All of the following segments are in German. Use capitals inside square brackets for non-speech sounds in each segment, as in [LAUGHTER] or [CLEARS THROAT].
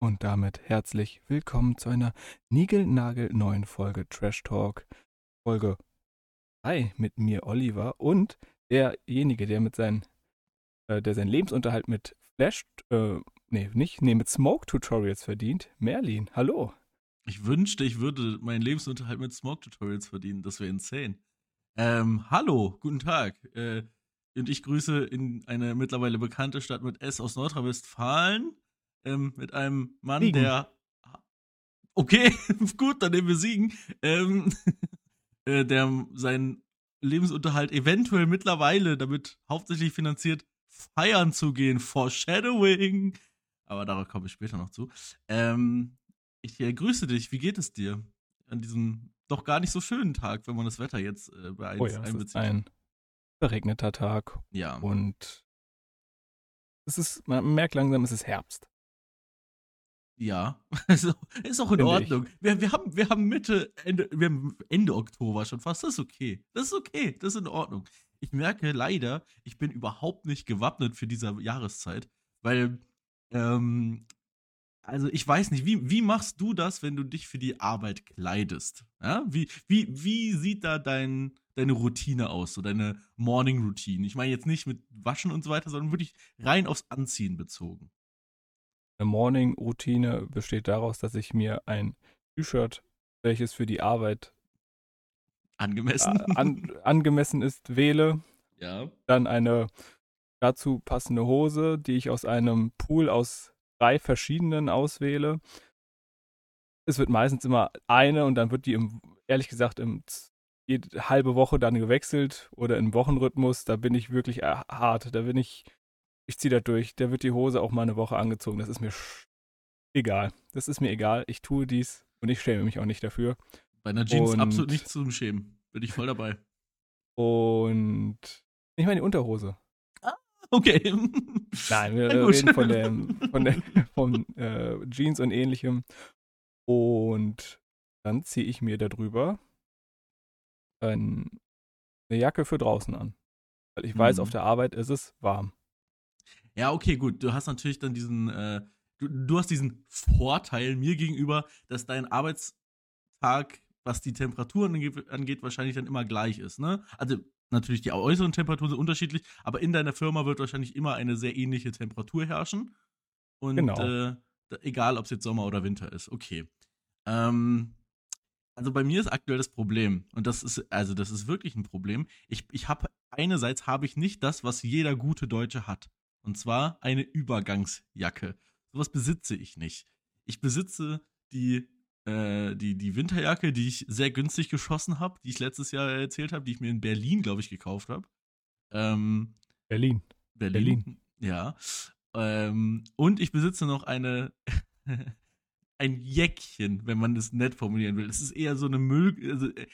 Und damit herzlich willkommen zu einer niegelnagelneuen Folge Trash Talk. Folge 3 mit mir, Oliver, und derjenige, der mit seinen, äh, der seinen Lebensunterhalt mit Flash, äh, nee, nicht, nee, mit Smoke-Tutorials verdient, Merlin. Hallo. Ich wünschte, ich würde meinen Lebensunterhalt mit Smoke-Tutorials verdienen. Das wäre insane. Ähm, hallo, guten Tag. Äh, und ich grüße in eine mittlerweile bekannte Stadt mit S aus Nordrhein-Westfalen ähm, mit einem Mann, Siegen. der. Okay, [LAUGHS] gut, dann nehmen wir Siegen. Ähm, [LAUGHS] äh, der seinen Lebensunterhalt eventuell mittlerweile damit hauptsächlich finanziert, feiern zu gehen. Foreshadowing. Aber darauf komme ich später noch zu. Ähm, ich äh, grüße dich. Wie geht es dir an diesem doch gar nicht so schönen Tag, wenn man das Wetter jetzt äh, bei Oh ja, es ist ein verregneter Tag ja. und es ist, man merkt langsam, es ist Herbst. Ja, [LAUGHS] also, ist auch in Finde Ordnung. Wir, wir, haben, wir haben Mitte, Ende, wir haben Ende Oktober schon fast. Das ist okay. Das ist okay. Das ist in Ordnung. Ich merke leider, ich bin überhaupt nicht gewappnet für diese Jahreszeit, weil, ähm, also ich weiß nicht, wie, wie machst du das, wenn du dich für die Arbeit kleidest? Ja? Wie, wie, wie sieht da dein, deine Routine aus, so deine Morning Routine? Ich meine jetzt nicht mit Waschen und so weiter, sondern wirklich rein aufs Anziehen bezogen. Eine Morning-Routine besteht daraus, dass ich mir ein T-Shirt, welches für die Arbeit Angemessen? äh, an, angemessen ist, wähle. ja. Dann eine dazu passende Hose, die ich aus einem Pool aus drei verschiedenen auswähle. Es wird meistens immer eine und dann wird die im, ehrlich gesagt, im jede halbe Woche dann gewechselt oder im Wochenrhythmus. Da bin ich wirklich äh, hart. Da bin ich, ich ziehe da durch. Da wird die Hose auch mal eine Woche angezogen. Das ist mir egal. Das ist mir egal. Ich tue dies und ich schäme mich auch nicht dafür. Bei einer Jeans Und- absolut nichts zum Schämen. Bin ich voll dabei. Und ich meine die Unterhose. Okay. Nein, wir [LAUGHS] gut. reden von dem, von der, von äh, Jeans und ähnlichem. Und dann ziehe ich mir darüber ein, eine Jacke für draußen an. Weil ich weiß, Mhm. auf der Arbeit ist es warm. Ja, okay, gut. Du hast natürlich dann diesen, äh, du, du hast diesen Vorteil mir gegenüber, dass dein Arbeitstag, was die Temperaturen ange- angeht, wahrscheinlich dann immer gleich ist, ne? Also natürlich die äußeren Temperaturen sind unterschiedlich, aber in deiner Firma wird wahrscheinlich immer eine sehr ähnliche Temperatur herrschen. Und Genau. äh, egal, ob es jetzt Sommer oder Winter ist. Okay. Ähm, also bei mir ist aktuell das Problem, und das ist, also das ist wirklich ein Problem. Ich, ich habe, einerseits habe ich nicht das, was jeder gute Deutsche hat. Und zwar eine Übergangsjacke. Sowas besitze ich nicht. Ich besitze die, äh, die, die Winterjacke, die ich sehr günstig geschossen habe, die ich letztes Jahr erzählt habe, die ich mir in Berlin, glaube ich, gekauft habe. Ähm, Berlin. Berlin. Ja. Ähm, und ich besitze noch eine [LAUGHS] ein Jäckchen, wenn man das nett formulieren will. Es ist eher so eine Müll. Also, äh,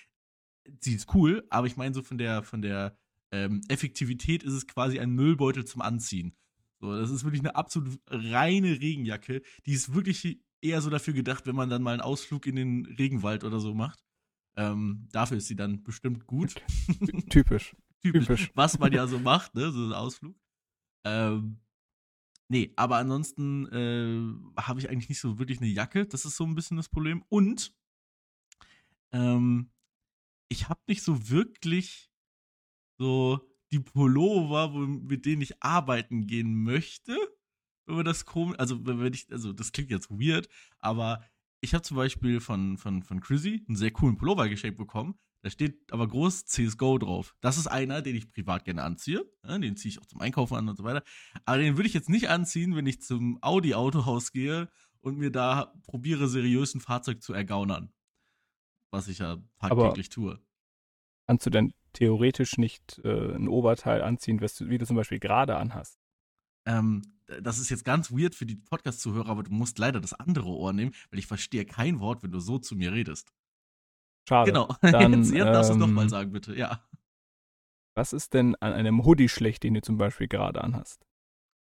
sie ist cool, aber ich meine so von der von der ähm, Effektivität ist es quasi ein Müllbeutel zum Anziehen. So, das ist wirklich eine absolut reine Regenjacke. Die ist wirklich eher so dafür gedacht, wenn man dann mal einen Ausflug in den Regenwald oder so macht. Ähm, dafür ist sie dann bestimmt gut. Typisch. [LAUGHS] typisch, Typisch. was man ja so [LAUGHS] macht, ne, so ein Ausflug. Ähm, nee, aber ansonsten äh, habe ich eigentlich nicht so wirklich eine Jacke. Das ist so ein bisschen das Problem. Und ähm, ich habe nicht so wirklich so die Pullover, wo, mit denen ich arbeiten gehen möchte. Wenn man das komisch, also wenn ich, also das klingt jetzt weird, aber ich habe zum Beispiel von, von, von Chrissy einen sehr coolen Pullover geschenkt bekommen. Da steht aber groß CSGO drauf. Das ist einer, den ich privat gerne anziehe. Ja, den ziehe ich auch zum Einkaufen an und so weiter. Aber den würde ich jetzt nicht anziehen, wenn ich zum Audi-Autohaus gehe und mir da probiere, seriös ein Fahrzeug zu ergaunern. Was ich ja tagtäglich tue. Kannst du denn theoretisch nicht äh, ein Oberteil anziehen, was du, wie du zum Beispiel gerade anhast? Ähm, das ist jetzt ganz weird für die Podcast-Zuhörer, aber du musst leider das andere Ohr nehmen, weil ich verstehe kein Wort, wenn du so zu mir redest. Schade. Genau. [LAUGHS] Dann, jetzt jetzt darfst du es ähm, nochmal sagen, bitte. Ja. Was ist denn an einem Hoodie schlecht, den du zum Beispiel gerade anhast?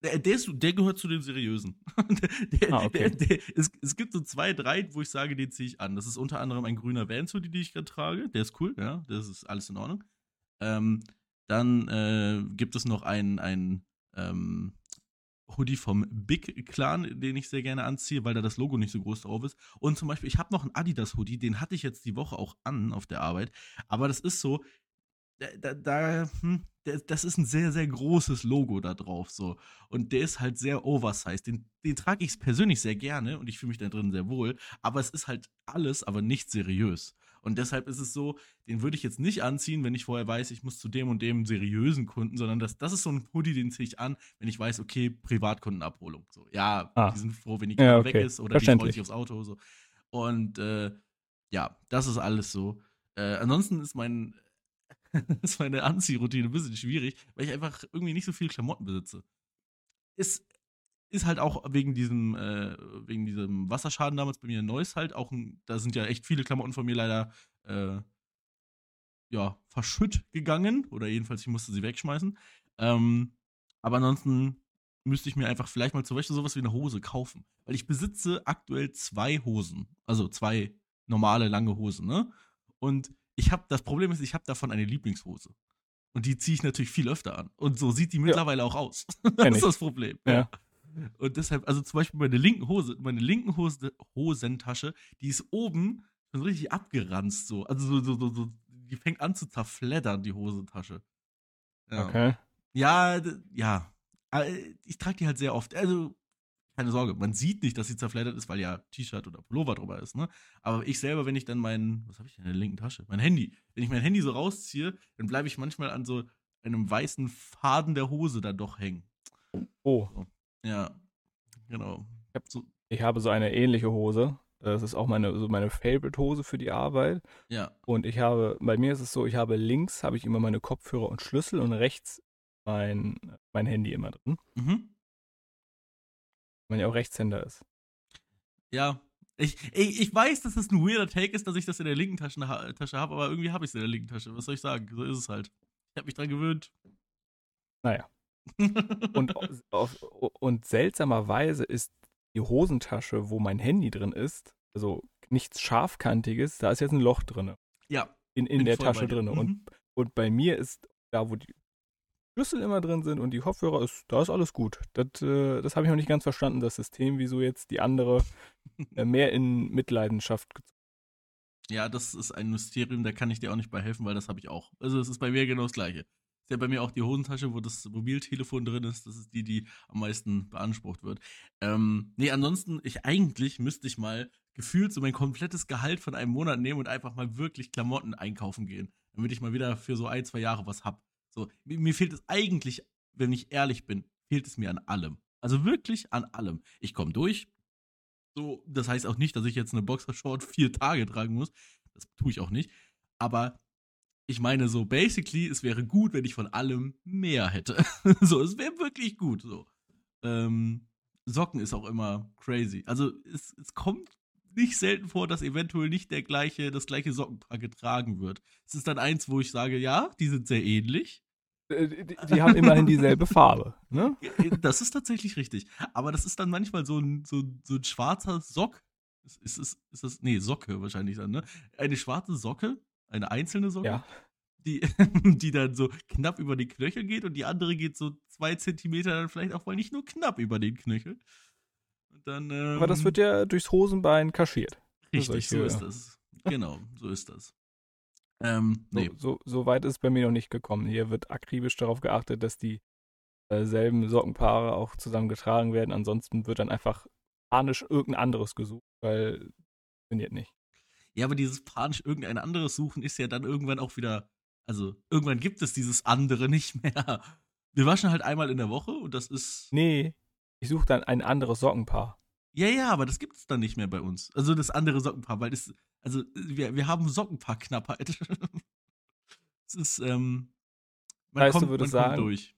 Der, der, ist, der gehört zu den seriösen. [LAUGHS] der, Ah, okay. es, es gibt so zwei, drei, wo ich sage, den ziehe ich an. Das ist unter anderem ein grüner Vans Hoodie, den ich gerade trage. Der ist cool, ja. Das ist alles in Ordnung. Ähm, dann äh, gibt es noch einen, einen ähm, Hoodie vom Big Clan, den ich sehr gerne anziehe, weil da das Logo nicht so groß drauf ist. Und zum Beispiel, ich habe noch einen Adidas Hoodie, den hatte ich jetzt die Woche auch an auf der Arbeit. Aber das ist so, da, da hm, das ist ein sehr, sehr großes Logo da drauf. So. Und der ist halt sehr oversized. Den, den trage ich persönlich sehr gerne und ich fühle mich da drin sehr wohl. Aber es ist halt alles, aber nicht seriös. Und deshalb ist es so, den würde ich jetzt nicht anziehen, wenn ich vorher weiß, ich muss zu dem und dem seriösen Kunden, sondern das, das ist so ein Hoodie, den ziehe ich an, wenn ich weiß, okay, Privatkundenabholung. So, ja, ah. die sind froh, wenn die ja, okay. weg ist oder die freuen sich aufs Auto. So. Und äh, ja, das ist alles so. Äh, ansonsten ist mein [LAUGHS] ist meine Anziehroutine ein bisschen schwierig, weil ich einfach irgendwie nicht so viel Klamotten besitze. Ist, ist halt auch wegen diesem, äh, wegen diesem Wasserschaden damals bei mir in Neuss halt auch, ein, da sind ja echt viele Klamotten von mir leider, äh, ja, verschütt gegangen. Oder jedenfalls, ich musste sie wegschmeißen. Ähm, aber ansonsten müsste ich mir einfach vielleicht mal zum Beispiel sowas wie eine Hose kaufen. Weil ich besitze aktuell zwei Hosen. Also zwei normale, lange Hosen, ne? Und ich habe, das Problem ist, ich habe davon eine Lieblingshose. Und die ziehe ich natürlich viel öfter an. Und so sieht die mittlerweile ja. auch aus. [LAUGHS] das ist das Problem. Ja. Und deshalb, also zum Beispiel meine linken Hose, meine linken Hose, Hosentasche, die ist oben schon richtig abgeranzt so. Also so, so, so, die fängt an zu zerfleddern, die Hosentasche. Ja. Okay. Ja, ja. Ich trage die halt sehr oft. Also keine Sorge, man sieht nicht, dass sie zerfleddert ist, weil ja T-Shirt oder Pullover drüber ist, ne? Aber ich selber, wenn ich dann mein, was habe ich denn in der linken Tasche? Mein Handy. Wenn ich mein Handy so rausziehe, dann bleibe ich manchmal an so einem weißen Faden der Hose da doch hängen. Oh. So. Ja, genau. Ich, hab so, ich habe so eine ähnliche Hose. Das ist auch meine, so meine Favorite-Hose für die Arbeit. Ja. Und ich habe, bei mir ist es so, ich habe links habe ich immer meine Kopfhörer und Schlüssel und rechts mein, mein Handy immer drin. Mhm man ja auch Rechtshänder ist. Ja. Ich, ich, ich weiß, dass das ein weirder Take ist, dass ich das in der linken Tasche, Tasche habe, aber irgendwie habe ich es in der linken Tasche. Was soll ich sagen? So ist es halt. Ich habe mich dran gewöhnt. Naja. [LAUGHS] und, auf, und seltsamerweise ist die Hosentasche, wo mein Handy drin ist, also nichts Scharfkantiges, da ist jetzt ein Loch drin. Ja. In, in der Tasche drin. Mhm. Und, und bei mir ist da, wo die Schlüssel immer drin sind und die Kopfhörer, ist, da ist alles gut. Das, äh, das habe ich noch nicht ganz verstanden, das System, wieso jetzt die andere [LAUGHS] äh, mehr in Mitleidenschaft gezogen Ja, das ist ein Mysterium, da kann ich dir auch nicht bei helfen, weil das habe ich auch. Also es ist bei mir genau das gleiche. Ist ja bei mir auch die Hosentasche, wo das Mobiltelefon drin ist. Das ist die, die am meisten beansprucht wird. Ähm, nee, ansonsten, ich eigentlich müsste ich mal gefühlt so mein komplettes Gehalt von einem Monat nehmen und einfach mal wirklich Klamotten einkaufen gehen. Damit ich mal wieder für so ein, zwei Jahre was hab. So, mir, mir fehlt es eigentlich, wenn ich ehrlich bin, fehlt es mir an allem. Also wirklich an allem. Ich komme durch. So, das heißt auch nicht, dass ich jetzt eine Boxershort [LAUGHS] vier Tage tragen muss. Das tue ich auch nicht. Aber ich meine so, basically, es wäre gut, wenn ich von allem mehr hätte. [LAUGHS] so, es wäre wirklich gut. So. Ähm, Socken ist auch immer crazy. Also es, es kommt nicht selten vor, dass eventuell nicht der gleiche, das gleiche Sockenpaar getragen wird. Es ist dann eins, wo ich sage, ja, die sind sehr ähnlich. Äh, die, die haben immerhin dieselbe Farbe, ne? Das ist tatsächlich richtig. Aber das ist dann manchmal so ein, so, so ein schwarzer Sock. Ist, ist, ist, ist das, nee, Socke wahrscheinlich dann, ne? Eine schwarze Socke, eine einzelne Socke, ja. die, [LAUGHS] die dann so knapp über den Knöchel geht und die andere geht so zwei Zentimeter dann vielleicht auch mal nicht nur knapp über den Knöchel. Dann, ähm, Aber das wird ja durchs Hosenbein kaschiert. Richtig, so ist das. [LAUGHS] Genau, so ist das. Ähm, nee. so, so, so, weit ist es bei mir noch nicht gekommen. Hier wird akribisch darauf geachtet, dass die äh, selben Sockenpaare auch zusammen getragen werden. Ansonsten wird dann einfach panisch irgendein anderes gesucht, weil funktioniert nicht. Ja, aber dieses panisch irgendein anderes suchen ist ja dann irgendwann auch wieder, also irgendwann gibt es dieses andere nicht mehr. Wir waschen halt einmal in der Woche und das ist. Nee, ich suche dann ein anderes Sockenpaar. Ja, ja, aber das gibt es dann nicht mehr bei uns. Also das andere Sockenpaar, weil das, also wir, wir haben Sockenpaar-Knappheit. [LAUGHS] Es ist, ähm, man heißt, kommt, du würdest sagen, durch.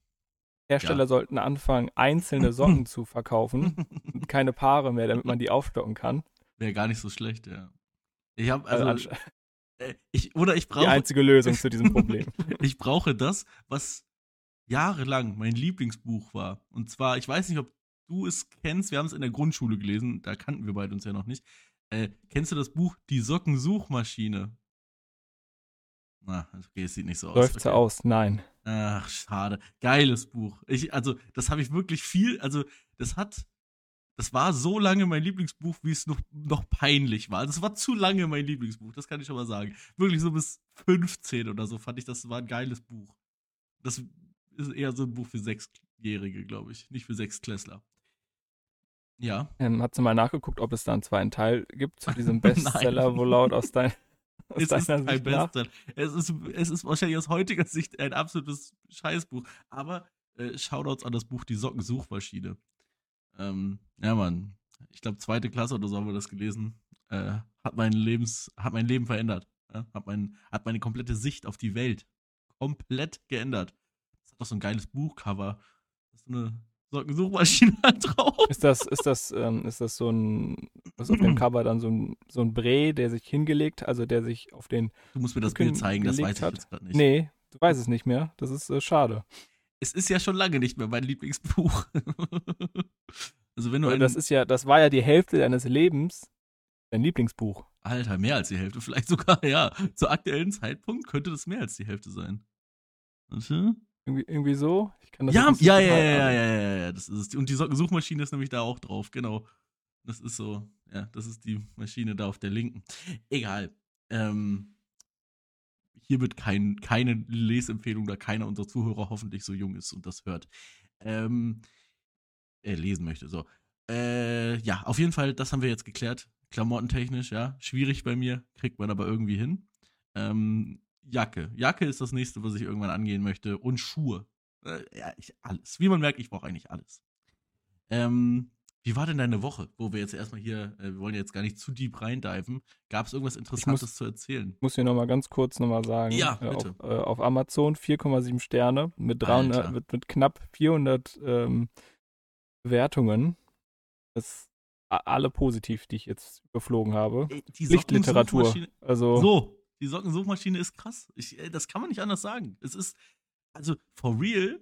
Hersteller ja. sollten anfangen, einzelne Socken [LAUGHS] zu verkaufen und keine Paare mehr, damit man die aufstocken kann. Wäre gar nicht so schlecht, ja. Ich habe also, also äh, ich, oder ich [LAUGHS] brauche die einzige Lösung zu diesem Problem. ich brauche das, was jahrelang mein Lieblingsbuch war. Und zwar, ich weiß nicht, ob du es kennst, wir haben es in der Grundschule gelesen, da kannten wir beide uns ja noch nicht. Äh, kennst du das Buch Die Sockensuchmaschine? Na, okay, es sieht nicht so aus. Läuft okay. aus? Nein. Ach, schade. Geiles Buch. Ich, also, das habe ich wirklich viel, also, das hat, das war so lange mein Lieblingsbuch, wie es noch, noch peinlich war. Also, es war zu lange mein Lieblingsbuch, das kann ich schon mal sagen. Wirklich so bis 15 oder so fand ich, das war ein geiles Buch. Das ist eher so ein Buch für Sechsjährige, glaube ich, nicht für Sechsklässler. Ja. Ähm, hat sie mal nachgeguckt, ob es da einen zweiten Teil gibt zu diesem [LAUGHS] Bestseller, wo laut aus, dein, aus Es ist deiner kein Sicht? Bestseller. Es ist, es ist wahrscheinlich aus heutiger Sicht ein absolutes Scheißbuch. Aber äh, Shoutouts an das Buch Die Sockensuchmaschine. Ähm, ja, Mann. Ich glaube, zweite Klasse oder so haben wir das gelesen. Äh, hat, mein Lebens, hat mein Leben verändert. Ja? Hat, mein, hat meine komplette Sicht auf die Welt komplett geändert. Das hat doch so ein geiles Buchcover. Da ist so eine Sockensuchmaschine [LAUGHS] drauf. Ist das, ist das, ähm, ist das so ein, was auf dem [CLEARS THROAT] Cover dann so ein, so ein Bre, der sich hingelegt, also der sich auf den. Du musst mir das Bild zeigen, das weiß ich hat? jetzt gerade nicht. Nee, du weißt es nicht mehr. Das ist äh, schade. Es ist ja schon lange nicht mehr mein Lieblingsbuch. [LAUGHS] also wenn du ein, das ist ja, das war ja die Hälfte deines Lebens, dein Lieblingsbuch. Alter, mehr als die Hälfte, vielleicht sogar, ja. Zu aktuellen Zeitpunkt könnte das mehr als die Hälfte sein. Warte. Irgendwie, irgendwie so? Ich kann das Ja, nicht ja, ja, ja, ja, ja, ja, ja, das ist es. Und die Suchmaschine ist nämlich da auch drauf, genau. Das ist so, ja, das ist die Maschine da auf der linken. Egal. Ähm, hier wird kein, keine Lesempfehlung, da keiner unserer Zuhörer hoffentlich so jung ist und das hört. Ähm, äh, lesen möchte, so. Äh, ja, auf jeden Fall, das haben wir jetzt geklärt. Klamottentechnisch, ja. Schwierig bei mir, kriegt man aber irgendwie hin. Ähm, Jacke. Jacke ist das nächste, was ich irgendwann angehen möchte. Und Schuhe. Äh, ja, ich, alles. Wie man merkt, ich brauche eigentlich alles. Ähm, wie war denn deine Woche, wo wir jetzt erstmal hier, äh, wir wollen jetzt gar nicht zu deep reindiven. Gab es irgendwas Interessantes zu erzählen? Ich muss hier nochmal ganz kurz nochmal sagen. Ja, äh, bitte. Auf, äh, auf Amazon 4,7 Sterne mit, 300, Alter. mit, mit knapp 400 ähm, Bewertungen. Das alle positiv, die ich jetzt überflogen habe. Ey, die. Sockensuchmaschine- Also So, die Sockensuchmaschine ist krass. Ich, äh, das kann man nicht anders sagen. Es ist, also, for real,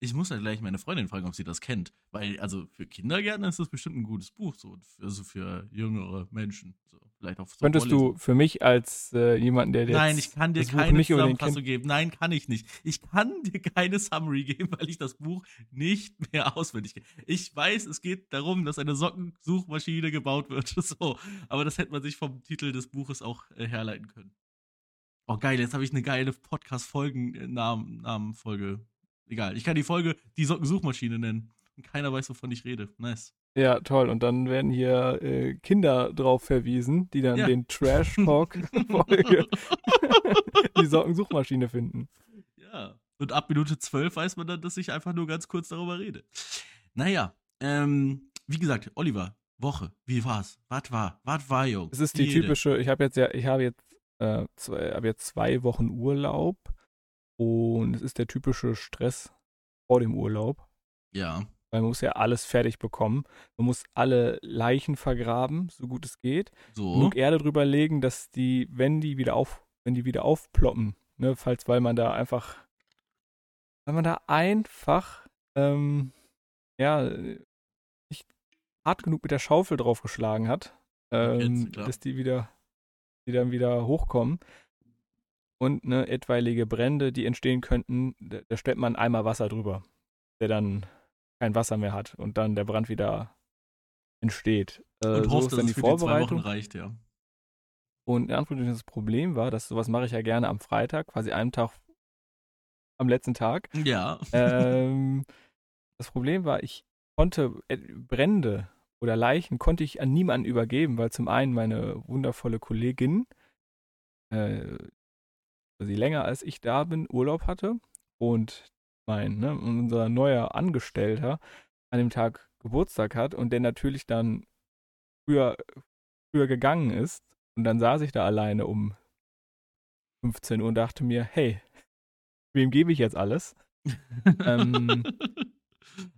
ich muss ja gleich meine Freundin fragen, ob sie das kennt. Weil, also, für Kindergärtner ist das bestimmt ein gutes Buch, so. Also für jüngere Menschen. So, vielleicht auch könntest Vorlesen. du für mich als äh, jemanden, der jetzt Nein, ich kann dir keine nicht Zusammenfassung geben. Nein, kann ich nicht. Ich kann dir keine Summary geben, weil ich das Buch nicht mehr auswendig kenne. Ich weiß, es geht darum, dass eine Sockensuchmaschine gebaut wird. [LAUGHS] So. Aber das hätte man sich vom Titel des Buches auch äh, herleiten können. Oh, geil, jetzt habe ich eine geile Podcast-Folgen-Namen-Folge. Egal, ich kann die Folge die Sockensuchmaschine nennen. Und keiner weiß, wovon ich rede. Nice. Ja, toll. Und dann werden hier äh, Kinder drauf verwiesen, die dann Ja. den Trash-Talk-Folge [LAUGHS] [LAUGHS] die Sockensuchmaschine finden. Ja. Und ab Minute 12 weiß man dann, dass ich einfach nur ganz kurz darüber rede. Naja, ähm, wie gesagt, Oliver, Woche, wie war's? Was war? Was war, Jungs? Es ist die Jede. typische, ich habe jetzt ja, ich habe jetzt, äh, zwei, habe jetzt zwei Wochen Urlaub und es ist der typische Stress vor dem Urlaub. Ja, weil Man muss ja alles fertig bekommen. Man muss alle Leichen vergraben, so gut es geht. so. Genug Erde drüber legen, dass die, wenn die wieder auf, wenn die wieder aufploppen, ne, falls weil man da einfach, weil man da einfach, ähm, ja, nicht hart genug mit der Schaufel draufgeschlagen hat, ähm, dass die wieder, die dann wieder hochkommen. Und ne, etwaige Brände, die entstehen könnten, da, stellt man Eimer Wasser drüber, der dann kein Wasser mehr hat und dann der Brand wieder entsteht. Äh, Und so hofft, ist dass es die für die zwei Vorbereitung. Wochen reicht, ja. Und das Problem war, dass sowas mache ich ja gerne am Freitag, quasi einen Tag am letzten Tag. Ja. ähm, das Problem war, ich konnte äh, Brände oder Leichen konnte ich an niemanden übergeben, weil zum einen meine wundervolle Kollegin, äh, sie länger als ich da bin, Urlaub hatte und mein, ne, unser neuer Angestellter an dem Tag Geburtstag hat und der natürlich dann früher, früher gegangen ist und dann saß ich da alleine um 15 Uhr und dachte mir, hey, wem gebe ich jetzt alles? [LAUGHS] Ähm,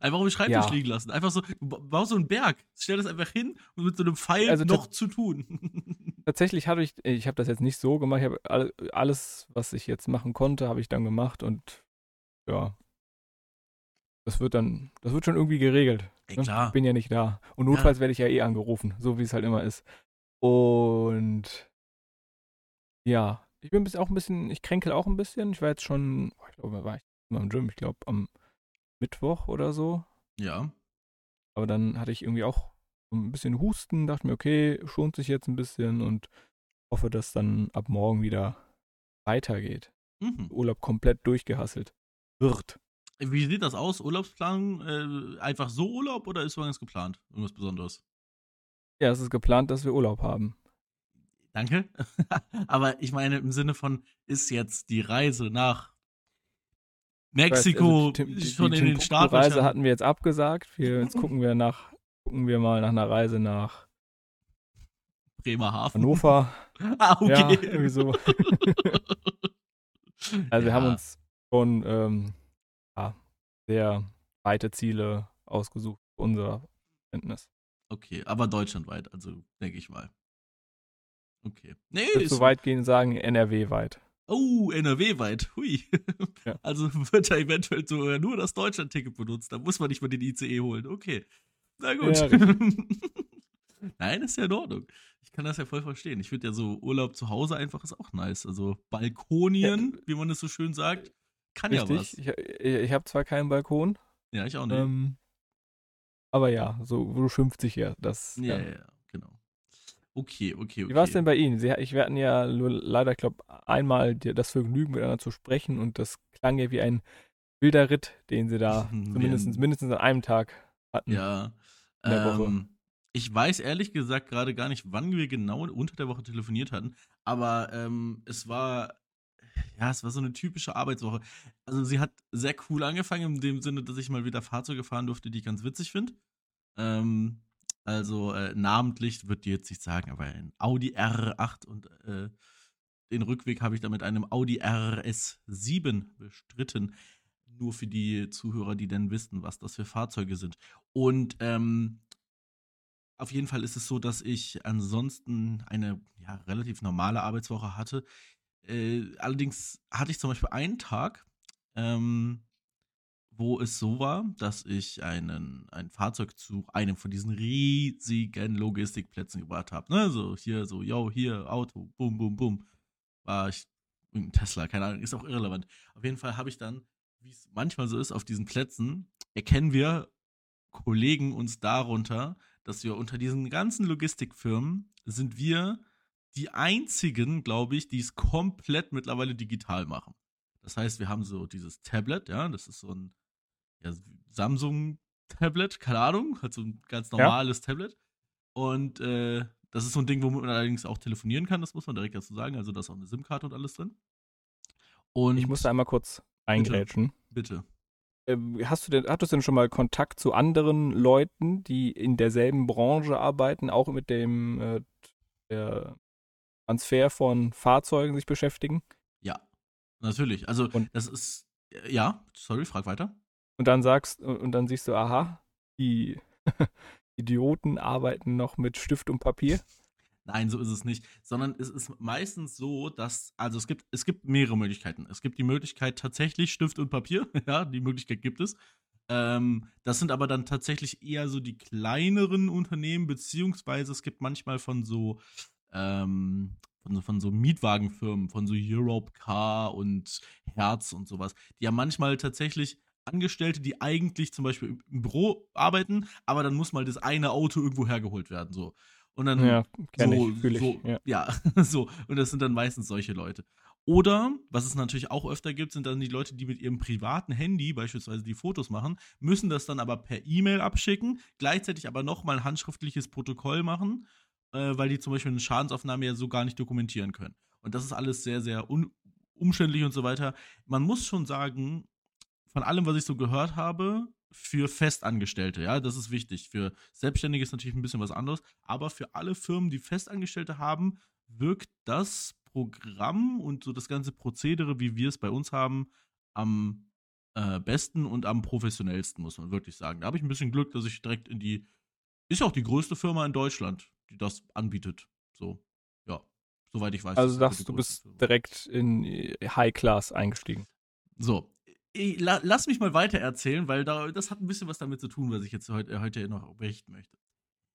einfach auf dem Schreibtisch ja. liegen lassen. Einfach so, du ba- baust so einen Berg, stell das einfach hin und mit so einem Pfeil Also noch zu tun. [LAUGHS] Tatsächlich habe ich, ich habe das jetzt nicht so gemacht, ich habe alle, alles, was ich jetzt machen konnte, habe ich dann gemacht und ja, das wird dann, das wird schon irgendwie geregelt. Ey, ne? klar. Ich bin ja nicht da. Und notfalls werde ich ja eh angerufen, so wie es halt immer ist. Und ja, ich bin auch ein bisschen, ich kränkel auch ein bisschen. Ich war jetzt schon, ich glaube, war ich mal im Gym, ich glaube am Mittwoch oder so. Ja. Aber dann hatte ich irgendwie auch ein bisschen Husten, dachte mir, okay, schont sich jetzt ein bisschen und hoffe, dass dann ab morgen wieder weitergeht. Mhm. Urlaub komplett durchgehasselt wird. Wie sieht das aus? Urlaubsplanung? Äh, einfach so Urlaub oder ist irgendwas geplant? Irgendwas Besonderes? Ja, es ist geplant, dass wir Urlaub haben. Danke. [LAUGHS] Aber ich meine, im Sinne von, ist jetzt die Reise nach Mexiko also die, schon die, in den Start? Die Reise hatten wir jetzt abgesagt. Wir, jetzt gucken wir nach, gucken wir mal nach einer Reise nach Bremerhaven. Hannover. [LAUGHS] ah, okay. Ja, irgendwie so. [LAUGHS] also ja. wir haben uns schon ähm, ja, sehr weite Ziele ausgesucht unser Verständnis. Okay, aber deutschlandweit, also denke ich mal. Okay. Nee, ich würde so weit gehen sagen, NRW-weit. Oh, NRW-weit. Hui. Ja. [LAUGHS] Also wird da eventuell sogar nur das Deutschland-Ticket benutzt. Da muss man nicht mal den ICE holen. Okay. Na gut. Ja, [LAUGHS] Nein, ist ja in Ordnung. Ich kann das ja voll verstehen. Ich finde ja so Urlaub zu Hause einfach ist auch nice. Also Balkonien, ja. wie man es so schön sagt, kann Richtig. ja was. Ich, ich habe zwar keinen Balkon. Ja, ich auch nicht. Ähm, aber ja, so, so schimpft sich ja das. Ja, ja, ja. Okay, okay, okay. Wie war es denn bei Ihnen? Sie, ich, wir hatten ja nur leider, ich glaube, einmal das Vergnügen, miteinander zu sprechen und das klang ja wie ein wilder Ritt, den Sie da [LAUGHS] zumindest mindestens an einem Tag hatten. Ja. In der ähm, Woche. Ich weiß ehrlich gesagt gerade gar nicht, wann wir genau unter der Woche telefoniert hatten, aber ähm, es war ja, es war so eine typische Arbeitswoche. Also sie hat sehr cool angefangen, in dem Sinne, dass ich mal wieder Fahrzeuge fahren durfte, die ich ganz witzig finde. Ähm, also äh, namentlich wird die jetzt nicht sagen, aber ein Audi R8 und äh, den Rückweg habe ich dann mit einem Audi RS7 bestritten. Nur für die Zuhörer, die denn wissen, was das für Fahrzeuge sind. Und ähm, auf jeden Fall ist es so, dass ich ansonsten eine ja, relativ normale Arbeitswoche hatte. Äh, allerdings hatte ich zum Beispiel einen Tag, ähm, wo es so war, dass ich einen, ein Fahrzeug zu einem von diesen riesigen Logistikplätzen gebracht habe. Ne? So hier, so, yo, hier, Auto, bum, bum, bum. War ich ein Tesla, keine Ahnung, ist auch irrelevant. Auf jeden Fall habe ich dann, wie es manchmal so ist, auf diesen Plätzen, erkennen wir Kollegen uns darunter, dass wir unter diesen ganzen Logistikfirmen sind wir die einzigen, glaube ich, die es komplett mittlerweile digital machen. Das heißt, wir haben so dieses Tablet, ja, das ist so ein ja, Samsung-Tablet, keine Ahnung, halt so ein ganz normales ja. Tablet. Und äh, das ist so ein Ding, womit man allerdings auch telefonieren kann, das muss man direkt dazu sagen. Also da ist auch eine SIM-Karte und alles drin. Und ich muss da einmal kurz eingrätschen. Bitte. bitte. Ähm, hast du denn, hattest du denn schon mal Kontakt zu anderen Leuten, die in derselben Branche arbeiten, auch mit dem äh, der Transfer von Fahrzeugen sich beschäftigen? Ja, natürlich. Also und, das ist ja, sorry, frag weiter. Und dann sagst und dann siehst du, aha, die [LAUGHS] Idioten arbeiten noch mit Stift und Papier. Nein, so ist es nicht. Sondern es ist meistens so, dass, also es gibt, es gibt mehrere Möglichkeiten. Es gibt die Möglichkeit tatsächlich Stift und Papier, [LAUGHS] ja, die Möglichkeit gibt es. Ähm, das sind aber dann tatsächlich eher so die kleineren Unternehmen, beziehungsweise es gibt manchmal von so, ähm, von, von so Mietwagenfirmen, von so Europe Car und Herz und sowas, die ja manchmal tatsächlich Angestellte, die eigentlich zum Beispiel im Büro arbeiten, aber dann muss mal das eine Auto irgendwo hergeholt werden, so. Und dann ja, so, ich, so ja. ja, [LAUGHS] so. Und das sind dann meistens solche Leute. Oder, was es natürlich auch öfter gibt, sind dann die Leute, die mit ihrem privaten Handy beispielsweise die Fotos machen, müssen das dann aber per E-Mail abschicken, gleichzeitig aber nochmal ein handschriftliches Protokoll machen, äh, weil die zum Beispiel eine Schadensaufnahme ja so gar nicht dokumentieren können. Und das ist alles sehr, sehr umständlich und so weiter. Man muss schon sagen, von allem, was ich so gehört habe, für Festangestellte, ja, das ist wichtig. Für Selbstständige ist natürlich ein bisschen was anderes, aber für alle Firmen, die Festangestellte haben, wirkt das Programm und so das ganze Prozedere, wie wir es bei uns haben, am äh, besten und am professionellsten, muss man wirklich sagen. Da habe ich ein bisschen Glück, dass ich direkt in die, ist ja auch die größte Firma in Deutschland, die das anbietet. So, ja, soweit ich weiß. Also sagst du, bist Firma. direkt in High Class eingestiegen. So, ich, la, lass mich mal weiter erzählen, weil da, das hat ein bisschen was damit zu tun, was ich jetzt heute, heute noch berichten möchte.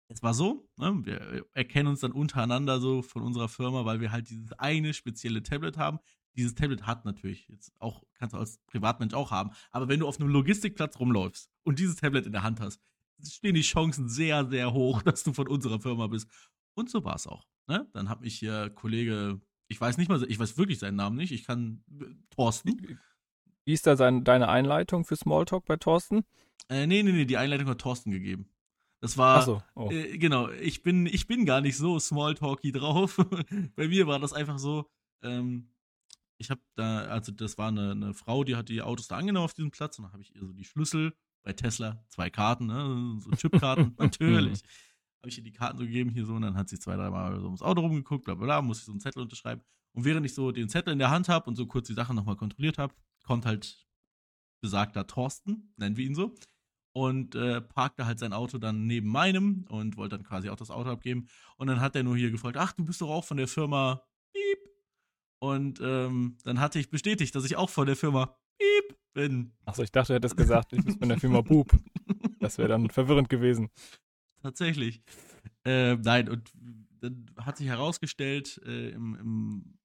es war so, ne, wir erkennen uns dann untereinander so von unserer Firma, weil wir halt dieses eine spezielle Tablet haben. Dieses Tablet hat natürlich jetzt auch, kannst du als Privatmensch auch haben, aber wenn du auf einem Logistikplatz rumläufst und dieses Tablet in der Hand hast, stehen die Chancen sehr, sehr hoch, [LAUGHS] dass du von unserer Firma bist. Und so war es auch. Ne? Dann hat mich hier Kollege, ich weiß nicht mal, ich weiß wirklich seinen Namen nicht, ich kann Thorsten. Wie ist da sein, deine Einleitung für Smalltalk bei Thorsten? Äh, nee, nee, nee, die Einleitung hat Thorsten gegeben. Das war, so, oh. äh, genau, ich bin, ich bin gar nicht so Smalltalky drauf. [LAUGHS] Bei mir war das einfach so, ähm, ich habe da, also das war eine, eine, Frau, die hat die Autos da angenommen auf diesem Platz und dann habe ich ihr so die Schlüssel bei Tesla, zwei Karten, ne, so Chipkarten, [LAUGHS] natürlich. habe ich ihr die Karten so gegeben, hier so, und dann hat sie zwei, dreimal so ums Auto rumgeguckt, bla bla bla, muss ich so einen Zettel unterschreiben. Und während ich so den Zettel in der Hand habe und so kurz die Sachen nochmal kontrolliert habe, kommt halt besagter Thorsten, nennen wir ihn so, und äh, parkte halt sein Auto dann neben meinem und wollte dann quasi auch das Auto abgeben. Und dann hat er nur hier gefragt, ach, du bist doch auch von der Firma Piep. Und ähm, dann hatte ich bestätigt, dass ich auch von der Firma Piep bin. Achso, ich dachte, du hättest gesagt, ich bin von der Firma Boop. Das wäre dann verwirrend gewesen. Tatsächlich. Äh, nein, und dann hat sich herausgestellt, äh, im, im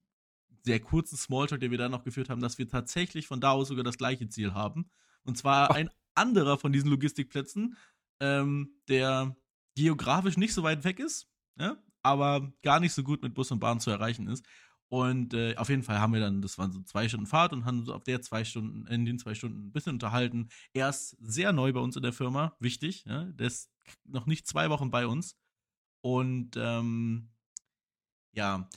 sehr kurzen Smalltalk, den wir dann noch geführt haben, dass wir tatsächlich von da aus sogar das gleiche Ziel haben. Und zwar ein anderer von diesen Logistikplätzen, ähm, der geografisch nicht so weit weg ist, ja, aber gar nicht so gut mit Bus und Bahn zu erreichen ist. Und äh, auf jeden Fall haben wir dann, das waren so zwei Stunden Fahrt und haben so auf der zwei Stunden, in den zwei Stunden ein bisschen unterhalten. Er ist sehr neu bei uns in der Firma, wichtig, ja, der ist noch nicht zwei Wochen bei uns. Und ähm, ja,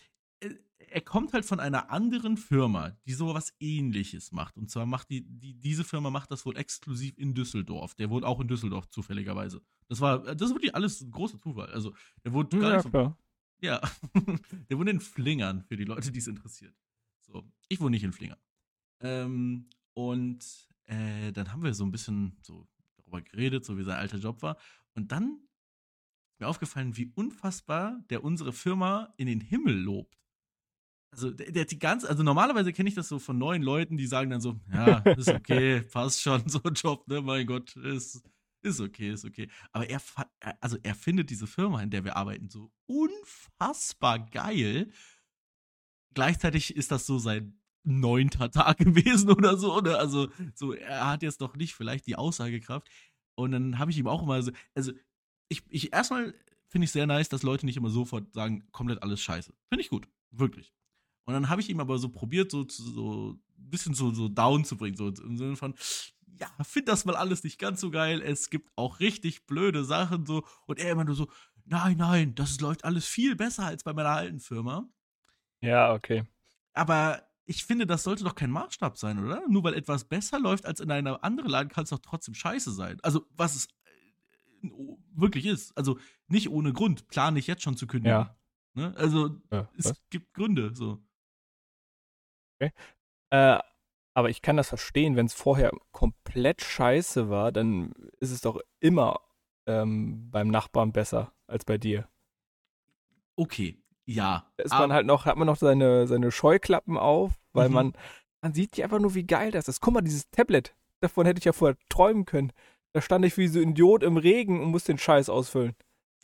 er kommt halt von einer anderen Firma, die sowas ähnliches macht. Und zwar macht die, die, diese Firma macht das wohl exklusiv in Düsseldorf. Der wohnt auch in Düsseldorf, zufälligerweise. Das war, das ist wirklich alles ein großer Zufall. Also, der wohnt gar ja, nicht so, klar. Ja, [LAUGHS] der wohnt in Flingern, für die Leute, die es interessiert. So, ich wohne nicht in Flingern. Ähm, und äh, dann haben wir so ein bisschen so darüber geredet, so wie sein alter Job war. Und dann ist mir aufgefallen, wie unfassbar der unsere Firma in den Himmel lobt also der, der die ganze, also normalerweise kenne ich das so von neuen Leuten, die sagen dann so, ja, ist okay, [LAUGHS] passt schon, so ein Job, ne, mein Gott, ist, ist okay, ist okay. Aber er, also er findet diese Firma, in der wir arbeiten, so unfassbar geil. Gleichzeitig ist das so sein neunter Tag [LAUGHS] gewesen oder so, ne? Also, so, er hat jetzt doch nicht vielleicht die Aussagekraft. Und dann habe ich ihm auch immer so, also, ich, ich erstmal finde ich sehr nice, dass Leute nicht immer sofort sagen, komplett alles scheiße. Finde ich gut. Wirklich. Und dann habe ich ihm aber so probiert, so, so ein bisschen so, so down zu bringen, so im Sinne von, ja, find das mal alles nicht ganz so geil. Es gibt auch richtig blöde Sachen so. Und er immer nur so, nein, nein, das läuft alles viel besser als bei meiner alten Firma. Ja, okay. Aber ich finde, das sollte doch kein Maßstab sein, oder? Nur weil etwas besser läuft als in einer anderen Laden, kann es doch trotzdem scheiße sein. Also, was es äh, wirklich ist. Also, nicht ohne Grund. Plane ich jetzt schon zu kündigen. Ja. Ne? Also, ja, es gibt Gründe, so. Okay. Äh, aber ich kann das verstehen, wenn es vorher komplett scheiße war, dann ist es doch immer ähm, beim Nachbarn besser als bei dir. Okay, ja. Da ist man halt noch, hat man noch seine, seine Scheuklappen auf, weil mhm. man, man sieht ja einfach nur, wie geil das ist. Guck mal, dieses Tablet, davon hätte ich ja vorher träumen können. Da stand ich wie so ein Idiot im Regen und musste den Scheiß ausfüllen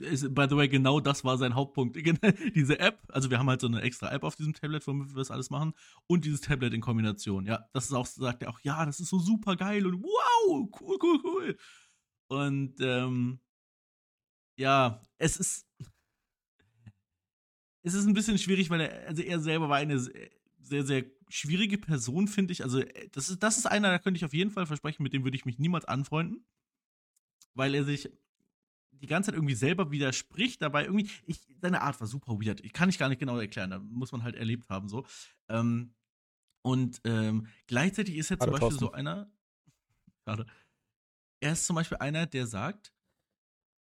by the way, genau das war sein Hauptpunkt. [LAUGHS] Diese App, also wir haben halt so eine extra App auf diesem Tablet, womit wir das alles machen, und dieses Tablet in Kombination. Ja, das ist auch, sagt er auch, ja, das ist so super geil und wow, cool, cool, cool. Und ähm, ja, es ist. Es ist ein bisschen schwierig, weil er, also er selber war eine sehr, sehr schwierige Person, finde ich. Also, das ist, das ist einer, da könnte ich auf jeden Fall versprechen, mit dem würde ich mich niemals anfreunden. Weil er sich die ganze Zeit irgendwie selber widerspricht, dabei irgendwie, ich, seine Art war super weird. Ich kann ich gar nicht genau erklären, da muss man halt erlebt haben, so. Ähm, und ähm, gleichzeitig ist er zum Beispiel so einer, [LAUGHS] schade, er ist zum Beispiel einer, der sagt,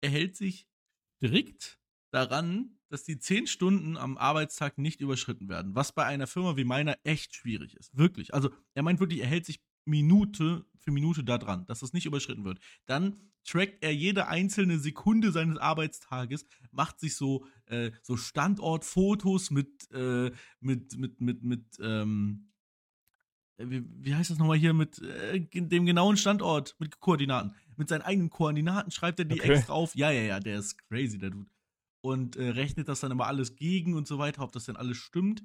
er hält sich strikt daran, dass die zehn Stunden am Arbeitstag nicht überschritten werden, was bei einer Firma wie meiner echt schwierig ist. Wirklich. Also er meint wirklich, er hält sich Minute für Minute da dran, dass das nicht überschritten wird. Dann trackt er jede einzelne Sekunde seines Arbeitstages, macht sich so, äh, so Standortfotos mit, äh, mit, mit, mit, mit, ähm, äh, wie, wie heißt das nochmal hier, mit äh, dem genauen Standort, mit Koordinaten. mit seinen eigenen Koordinaten schreibt er die Okay. extra auf. Ja, ja, ja, der ist crazy, der Dude. Und äh, rechnet das dann immer alles gegen und so weiter, ob das denn alles stimmt.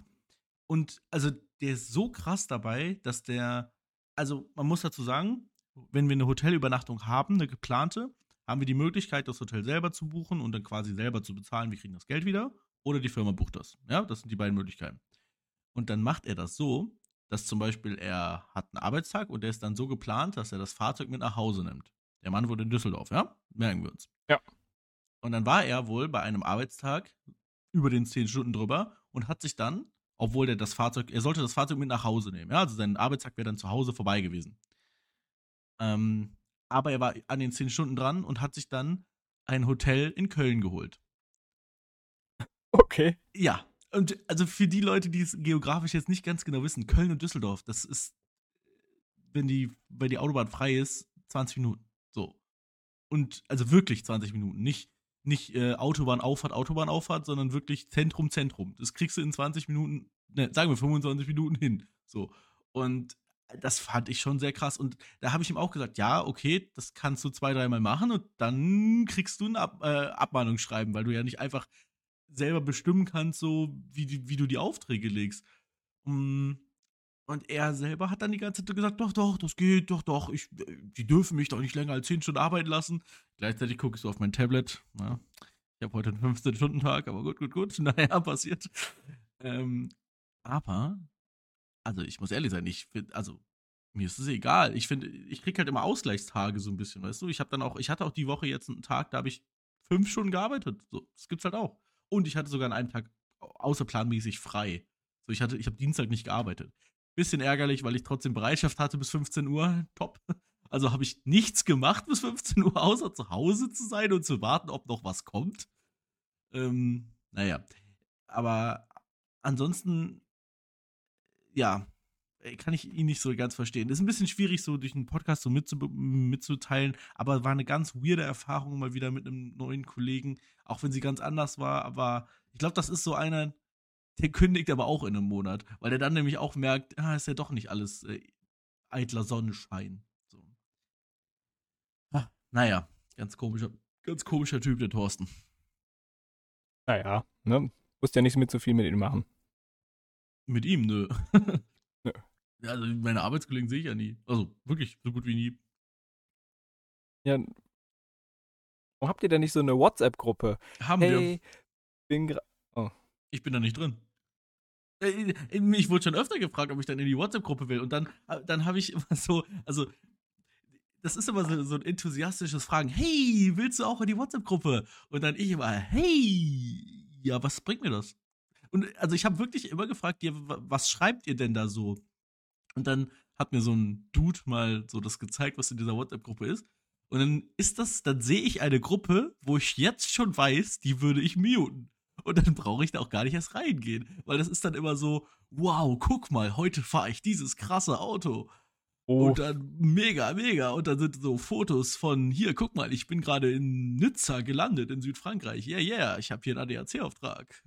Und also der ist so krass dabei, dass der, also man muss dazu sagen, wenn wir eine Hotelübernachtung haben, eine geplante, haben wir die Möglichkeit, das Hotel selber zu buchen und dann quasi selber zu bezahlen. Wir kriegen das Geld wieder oder die Firma bucht das. Ja, das sind die beiden Möglichkeiten. Und dann macht er das so, dass zum Beispiel er hat einen Arbeitstag und der ist dann so geplant, dass er das Fahrzeug mit nach Hause nimmt. Der Mann wohnt in Düsseldorf, ja? Merken wir uns. Ja. Und dann war er wohl bei einem Arbeitstag über den 10 Stunden drüber und hat sich dann, obwohl der das Fahrzeug, er sollte das Fahrzeug mit nach Hause nehmen, ja? Also sein Arbeitstag wäre dann zu Hause vorbei gewesen. Ähm, aber er war an den 10 Stunden dran und hat sich dann ein Hotel in Köln geholt. Okay. Ja, und also für die Leute, die es geografisch jetzt nicht ganz genau wissen, Köln und Düsseldorf, das ist, wenn die, weil die Autobahn frei ist, 20 Minuten. So. Und also wirklich 20 Minuten. Nicht, nicht äh, Autobahn Auffahrt, Autobahn Auffahrt, sondern wirklich Zentrum, Zentrum. Das kriegst du in 20 Minuten, ne, sagen wir 25 Minuten hin. So. Und das fand ich schon sehr krass. Und da habe ich ihm auch gesagt, ja, okay, das kannst du zwei, dreimal machen und dann kriegst du ein Ab äh, Abmahnungsschreiben, weil du ja nicht einfach selber bestimmen kannst, so wie, wie du die Aufträge legst. Mm, Und er selber hat dann die ganze Zeit gesagt, doch, doch, das geht, doch, doch, ich, die dürfen mich doch nicht länger als 10 Stunden arbeiten lassen. Gleichzeitig gucke ich so auf mein Tablet. Ja. Ich habe heute einen 15-Stunden-Tag, aber gut, gut, gut. [LAUGHS] Naja, passiert. Ähm, aber, also ich muss ehrlich sein, ich finde, also mir ist es egal. Ich finde, ich krieg halt immer Ausgleichstage so ein bisschen, weißt du? Ich habe dann auch, ich hatte auch die Woche jetzt einen Tag, da habe ich fünf Stunden gearbeitet. So, das gibt's halt auch. Und ich hatte sogar an einem Tag außerplanmäßig frei. So, ich hatte, ich habe Dienstag nicht gearbeitet. Bisschen ärgerlich, weil ich trotzdem Bereitschaft hatte bis 15 Uhr. [LAUGHS] Top. Also habe ich nichts gemacht bis 15 Uhr, außer zu Hause zu sein und zu warten, ob noch was kommt. Ähm, naja. Aber ansonsten, ja, äh, kann ich ihn nicht so ganz verstehen. Ist ein bisschen schwierig, so durch einen Podcast so mitzu mitzuteilen, aber war eine ganz weirde Erfahrung mal wieder mit einem neuen Kollegen, auch wenn sie ganz anders war. Aber ich glaube, das ist so einer, der kündigt aber auch in einem Monat, weil der dann nämlich auch merkt, ah, ist ja doch nicht alles äh, eitler Sonnenschein. So. Ah, naja, ganz komischer, ganz komischer Typ, der Thorsten. Naja, ne? Musst ja nicht mit so viel mit ihm machen. Mit ihm, nö. Nö. [LAUGHS] Ja, Also meine Arbeitskollegen sehe ich ja nie. Also wirklich, so gut wie nie. Ja. Warum habt ihr denn nicht so eine WhatsApp-Gruppe? Haben wir. Hey, bin gra- Ich bin da nicht drin. Äh, Ich wurde schon öfter gefragt, ob ich dann in die WhatsApp-Gruppe will. Und dann, äh, dann habe ich [LAUGHS] immer so, also, das ist immer so, so ein enthusiastisches Fragen. Hey, willst du auch in die WhatsApp-Gruppe? Und dann ich immer, hey, ja, was bringt mir das? Und also ich habe wirklich immer gefragt, ja, wa- was schreibt ihr denn da so? Und dann hat mir so ein Dude mal so das gezeigt, was in dieser WhatsApp-Gruppe ist. Und dann ist das, dann sehe ich eine Gruppe, wo ich jetzt schon weiß, die würde ich muten. Und dann brauche ich da auch gar nicht erst reingehen. Weil das ist dann immer so, wow, guck mal, heute fahre ich dieses krasse Auto. oh, Und dann mega, mega. Und dann sind so Fotos von, hier, guck mal, ich bin gerade in Nizza gelandet, in Südfrankreich. Yeah, yeah, ich habe hier einen ADAC-Auftrag.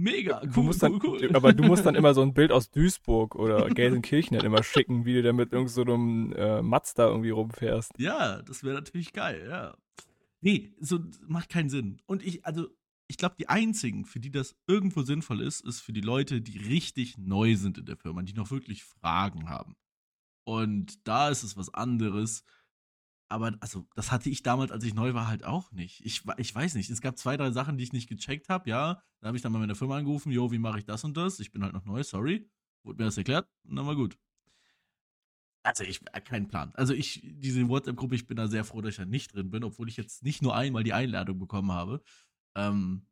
Mega, cool, du musst dann, cool, cool. aber du musst dann [LAUGHS] immer so ein Bild aus Duisburg oder Gelsenkirchen halt immer schicken, wie du da mit irgend so einem äh, Mazda irgendwie rumfährst. Ja, das wäre natürlich geil, ja. Nee, so macht keinen Sinn. Und ich, also, ich glaube, die einzigen, für die das irgendwo sinnvoll ist, ist für die Leute, die richtig neu sind in der Firma, die noch wirklich Fragen haben. Und da ist es was anderes. Aber, also, das hatte ich damals, als ich neu war, halt auch nicht. Ich, ich weiß nicht. Es gab zwei, drei Sachen, die ich nicht gecheckt habe, ja. Da habe ich dann mal meine Firma angerufen, jo, wie mache ich das und das? Ich bin halt noch neu, sorry. Wurde mir das erklärt? Dann war gut. Also ich äh, keinen Plan. Also ich, diese WhatsApp-Gruppe, ich bin da sehr froh, dass ich da nicht drin bin, obwohl ich jetzt nicht nur einmal die Einladung bekommen habe. Ähm,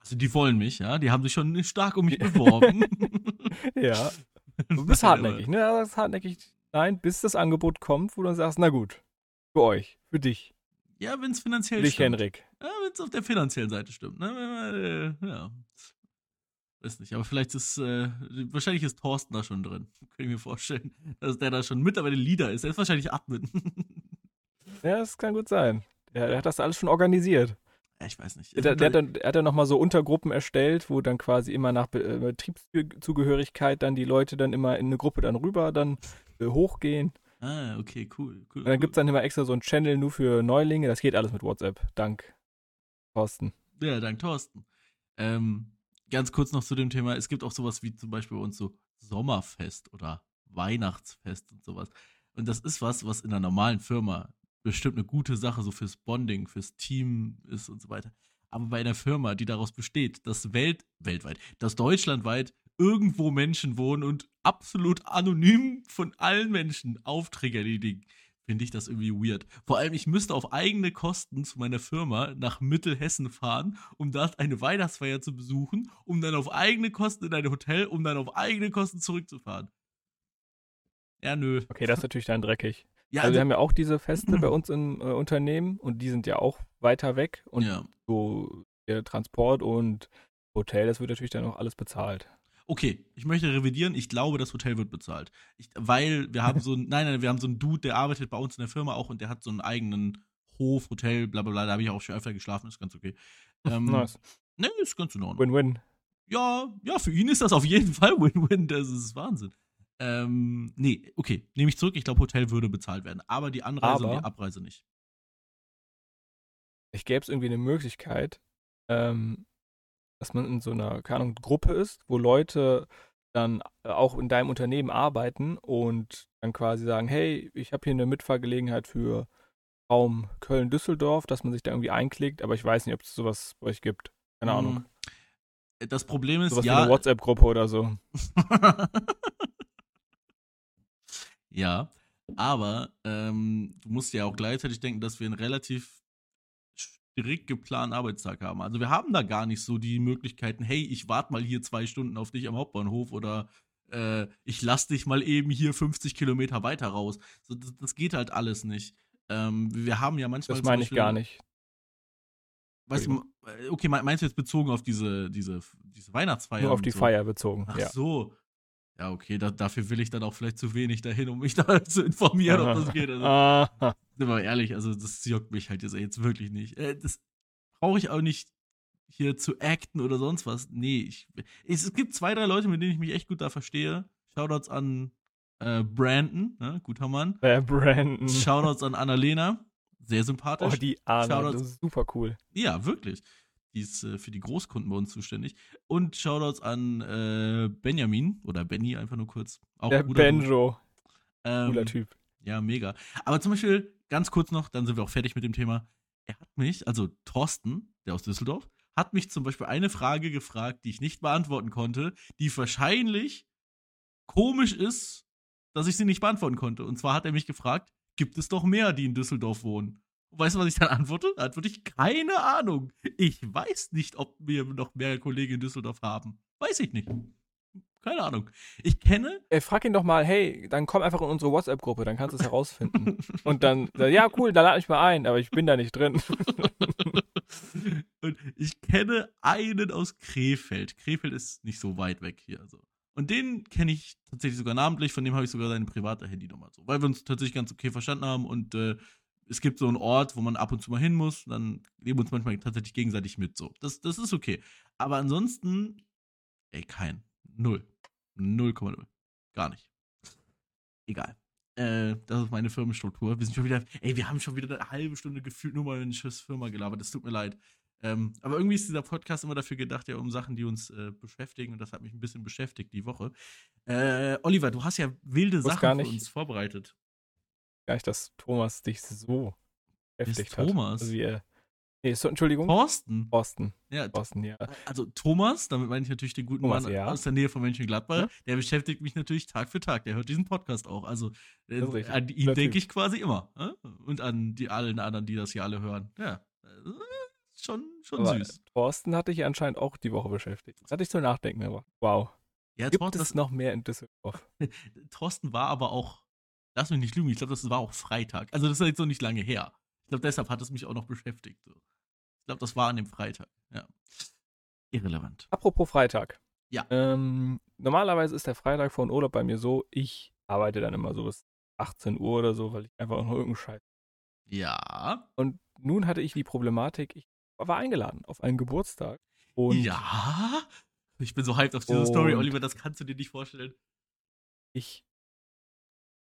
also die wollen mich, ja. Die haben sich schon stark um mich beworben. [LAUGHS] Ja, du bist hartnäckig, ne? Aber das ist hartnäckig. Nein, bis das Angebot kommt, wo du dann sagst, na gut, für euch, für dich, Ja, wenn es finanziell dich, stimmt. Henrik. Ja, wenn es auf der finanziellen Seite stimmt. Ne? Äh, Ja. Weiß nicht, aber vielleicht ist, äh, wahrscheinlich ist Thorsten da schon drin. [LAUGHS] Kann ich mir vorstellen, dass der da schon mittlerweile Leader ist. Er ist wahrscheinlich Admin. [LAUGHS] Ja, das kann gut sein. Der hat das alles schon organisiert. Ja, ich weiß nicht. Der, der, hat dann, er hat dann nochmal so Untergruppen erstellt, wo dann quasi immer nach äh, Betriebszugehörigkeit dann die Leute dann immer in eine Gruppe dann rüber dann äh, hochgehen. Ah, okay, cool. cool Und dann cool. gibt es dann immer extra so einen Channel nur für Neulinge. Das geht alles mit WhatsApp. Dank Thorsten. Ja, dank Thorsten. Ähm, ganz kurz noch zu dem Thema. Es gibt auch sowas wie zum Beispiel bei uns so Sommerfest oder Weihnachtsfest und sowas. Und das ist was, was in einer normalen Firma bestimmt eine gute Sache so fürs Bonding, fürs Team ist und so weiter. Aber bei einer Firma, die daraus besteht, dass Welt, weltweit, dass deutschlandweit irgendwo Menschen wohnen und absolut anonym von allen Menschen Aufträge erledigen, finde ich das irgendwie weird. Vor allem, ich müsste auf eigene Kosten zu meiner Firma nach Mittelhessen fahren, um dort eine Weihnachtsfeier zu besuchen, um dann auf eigene Kosten in ein Hotel, um dann auf eigene Kosten zurückzufahren. Ja, nö. Okay, das ist natürlich dann dreckig. Ja, also wir haben ja auch diese Feste bei [CLEARS THROAT] uns im äh, Unternehmen und die sind ja auch weiter weg und ja. so der Transport und Hotel, das wird natürlich dann auch alles bezahlt. Okay, ich möchte revidieren. Ich glaube, das Hotel wird bezahlt. Ich, weil wir haben so ein, [LAUGHS] nein, nein, wir haben so einen Dude, der arbeitet bei uns in der Firma auch und der hat so einen eigenen Hof, Hotel, bla bla bla. Da habe ich auch schon öfter geschlafen, ist ganz okay. [LAUGHS] Ähm, Nice. Ne, ist ganz in Ordnung. Win-win. Ja, ja, für ihn ist das auf jeden Fall [LAUGHS] Win-Win. Das ist Wahnsinn. Ähm, nee, okay, nehme ich zurück. Ich glaube, Hotel würde bezahlt werden. Aber die Anreise und Aber- die Abreise nicht. Ich gäbe es irgendwie eine Möglichkeit, ähm, dass man in so einer, keine Ahnung, Gruppe ist, wo Leute dann äh, auch in deinem Unternehmen arbeiten und dann quasi sagen, hey, ich habe hier eine Mitfahrgelegenheit für Raum Köln-Düsseldorf, dass man sich da irgendwie einklickt, aber ich weiß nicht, ob es sowas bei euch gibt. Keine Ahnung. Mm, Das Problem ist, Sowas wie ja. eine WhatsApp-Gruppe oder so. [LAUGHS] ja, aber ähm, du musst ja auch gleichzeitig denken, dass wir einen relativ strikt geplanten Arbeitstag haben. Also wir haben da gar nicht so die Möglichkeiten, hey, ich warte mal hier zwei Stunden auf dich am Hauptbahnhof oder äh, ich lass dich mal eben hier 50 Kilometer weiter raus. So, das, das geht halt alles nicht. Ähm, wir haben ja manchmal. Das meine ich gar nicht. Weißt du, äh, okay, me- meinst du jetzt bezogen auf diese, diese, diese Weihnachtsfeier? Nur auf die so? Feier bezogen. Ach ja. so. Ja, okay, da, dafür will ich dann auch vielleicht zu wenig dahin, um mich [LAUGHS] da zu informieren, ob das geht. Also, sind wir ehrlich, also das juckt mich halt jetzt, jetzt wirklich nicht. Äh, das brauche ich auch nicht hier zu acten oder sonst was. Nee, ich, es, gibt zwei, drei Leute, mit denen ich mich echt gut da verstehe. Shoutouts an äh, Brandon, ne, guter Mann. Der Brandon. Shoutouts an Annalena, sehr Oh, sympathisch. die Arne, Shoutouts. das ist super cool. Ja, wirklich. Die ist äh, für die Großkunden bei uns zuständig. Und Shoutouts an äh, Benjamin oder Benny einfach nur kurz. Auch Der guter. Benjo, Ähm, cooler Typ. Ja, mega. Aber zum Beispiel, ganz kurz noch, dann sind wir auch fertig mit dem Thema. Er hat mich, also Thorsten, der aus Düsseldorf, hat mich zum Beispiel eine Frage gefragt, die ich nicht beantworten konnte, die wahrscheinlich komisch ist, dass ich sie nicht beantworten konnte. Und zwar hat er mich gefragt, gibt es doch mehr, die in Düsseldorf wohnen? Und weißt du, was ich dann antworte? Da antworte ich, keine Ahnung. Ich weiß nicht, ob wir noch mehr Kollegen in Düsseldorf haben. Weiß ich nicht. Keine Ahnung. Ich kenne Ey, frag ihn doch mal, hey, dann komm einfach in unsere WhatsApp-Gruppe, dann kannst du es herausfinden. [LAUGHS] Und dann, ja, cool, dann lade ich mal ein, aber ich bin da nicht drin. [LAUGHS] und ich kenne einen aus Krefeld. Krefeld ist nicht so weit weg hier. Also. Und den kenne ich tatsächlich sogar namentlich, von dem habe ich sogar seine private Handynummer. So, weil wir uns tatsächlich ganz okay verstanden haben und äh, es gibt so einen Ort, wo man ab und zu mal hin muss, dann nehmen wir uns manchmal tatsächlich gegenseitig mit. So. Das, das ist okay. Aber ansonsten, ey, kein. Null. 0,0. Gar nicht. Egal. Äh, das ist meine Firmenstruktur. Wir sind schon wieder, ey, wir haben schon wieder eine halbe Stunde gefühlt nur mal eine scheiß Firma gelabert. Das tut mir leid. Ähm, aber irgendwie ist dieser Podcast immer dafür gedacht, ja, um Sachen, die uns äh, beschäftigen. Und das hat mich ein bisschen beschäftigt die Woche. Äh, Oliver, du hast ja wilde Sachen für uns vorbereitet. Gar nicht, dass Thomas dich so heftig hat. Thomas? Also, wie er, nee, so, Entschuldigung, Thorsten. Thorsten. Ja, Thorsten, ja. also Thomas, damit meine ich natürlich den guten Thomas, Mann ja. aus der Nähe von Mönchengladbach, Ja. der beschäftigt mich natürlich Tag für Tag. Der hört diesen Podcast auch. Also äh, an ihn denke ich quasi immer. Äh? Und an die allen anderen, die das hier alle hören. Ja. Äh, Schon, schon Aber süß. Thorsten hatte ich anscheinend auch die Woche beschäftigt. Das hatte ich zu nachdenken, aber wow. Ja, Gibt Thorsten, es noch mehr in Düsseldorf? [LAUGHS] Thorsten war aber auch, lass mich nicht lügen, ich glaube, das war auch Freitag. Also das ist jetzt noch nicht lange her. Ich glaube, deshalb hat es mich auch noch beschäftigt. So. Ich glaube, das war an dem Freitag. Ja. Irrelevant. Apropos Freitag. Ja. Ähm, normalerweise ist der Freitag vor dem Urlaub bei mir so, ich arbeite dann immer so bis 18 Uhr oder so, weil ich einfach noch irgendeinen Scheiß. Ja. Und nun hatte ich die Problematik, ich war eingeladen auf einen Geburtstag. Und ja. Ich bin so hyped auf diese Story, Oliver, das kannst du dir nicht vorstellen. ich,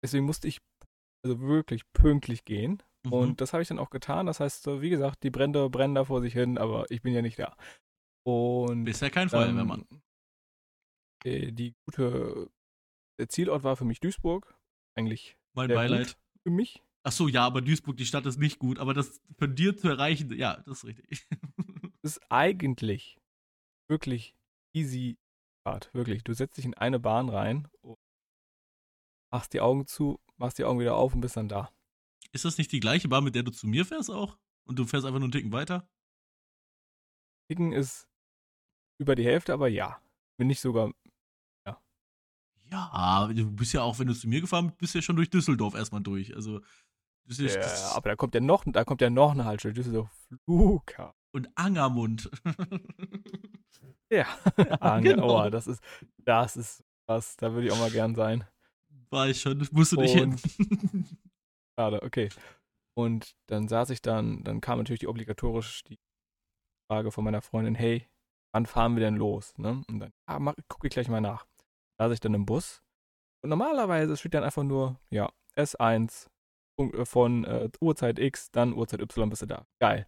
deswegen musste ich also wirklich pünktlich gehen. Mhm. Und das habe ich dann auch getan. Das heißt, wie gesagt, die Brände brennen da vor sich hin, aber ich bin ja nicht da. Und Bist ja kein Feuerwehrmann. ähm, äh, die gute, der Zielort war für mich Duisburg. Eigentlich mein Beileid. für mich. Ach so, ja, aber Duisburg, die Stadt ist nicht gut, aber das von dir zu erreichen, ja, das ist richtig. [LAUGHS] ist eigentlich wirklich easy Fahrt. Wirklich. Du setzt dich in eine Bahn rein, und machst die Augen zu, machst die Augen wieder auf und bist dann da. Ist das nicht die gleiche Bahn, mit der du zu mir fährst auch? Und du fährst einfach nur einen Ticken weiter? Ticken ist über die Hälfte, aber ja. Bin nicht sogar. Ja, du bist ja auch, wenn du zu mir gefahren bist, bist du ja schon durch Düsseldorf erstmal durch. Also, das ist, Ja, das aber da kommt ja noch, da kommt ja noch eine Haltestelle. Düsseldorf Flughafen. und Angermund. [LAUGHS] Ja. [LAUGHS] Ah, genau. Oh, das ist, das ist was. Da würde ich auch mal gern sein. War ich schon, musst du nicht hin. Schade, okay. Und dann saß ich dann, dann kam natürlich die obligatorisch die Frage von meiner Freundin, hey, wann fahren wir denn los? Ne? Und dann, ah, gucke ich gleich mal nach. Da saß ich dann im Bus. Und normalerweise steht dann einfach nur, ja, S1 Punkt, äh, von äh, Uhrzeit X, dann Uhrzeit Y bist du da. Geil.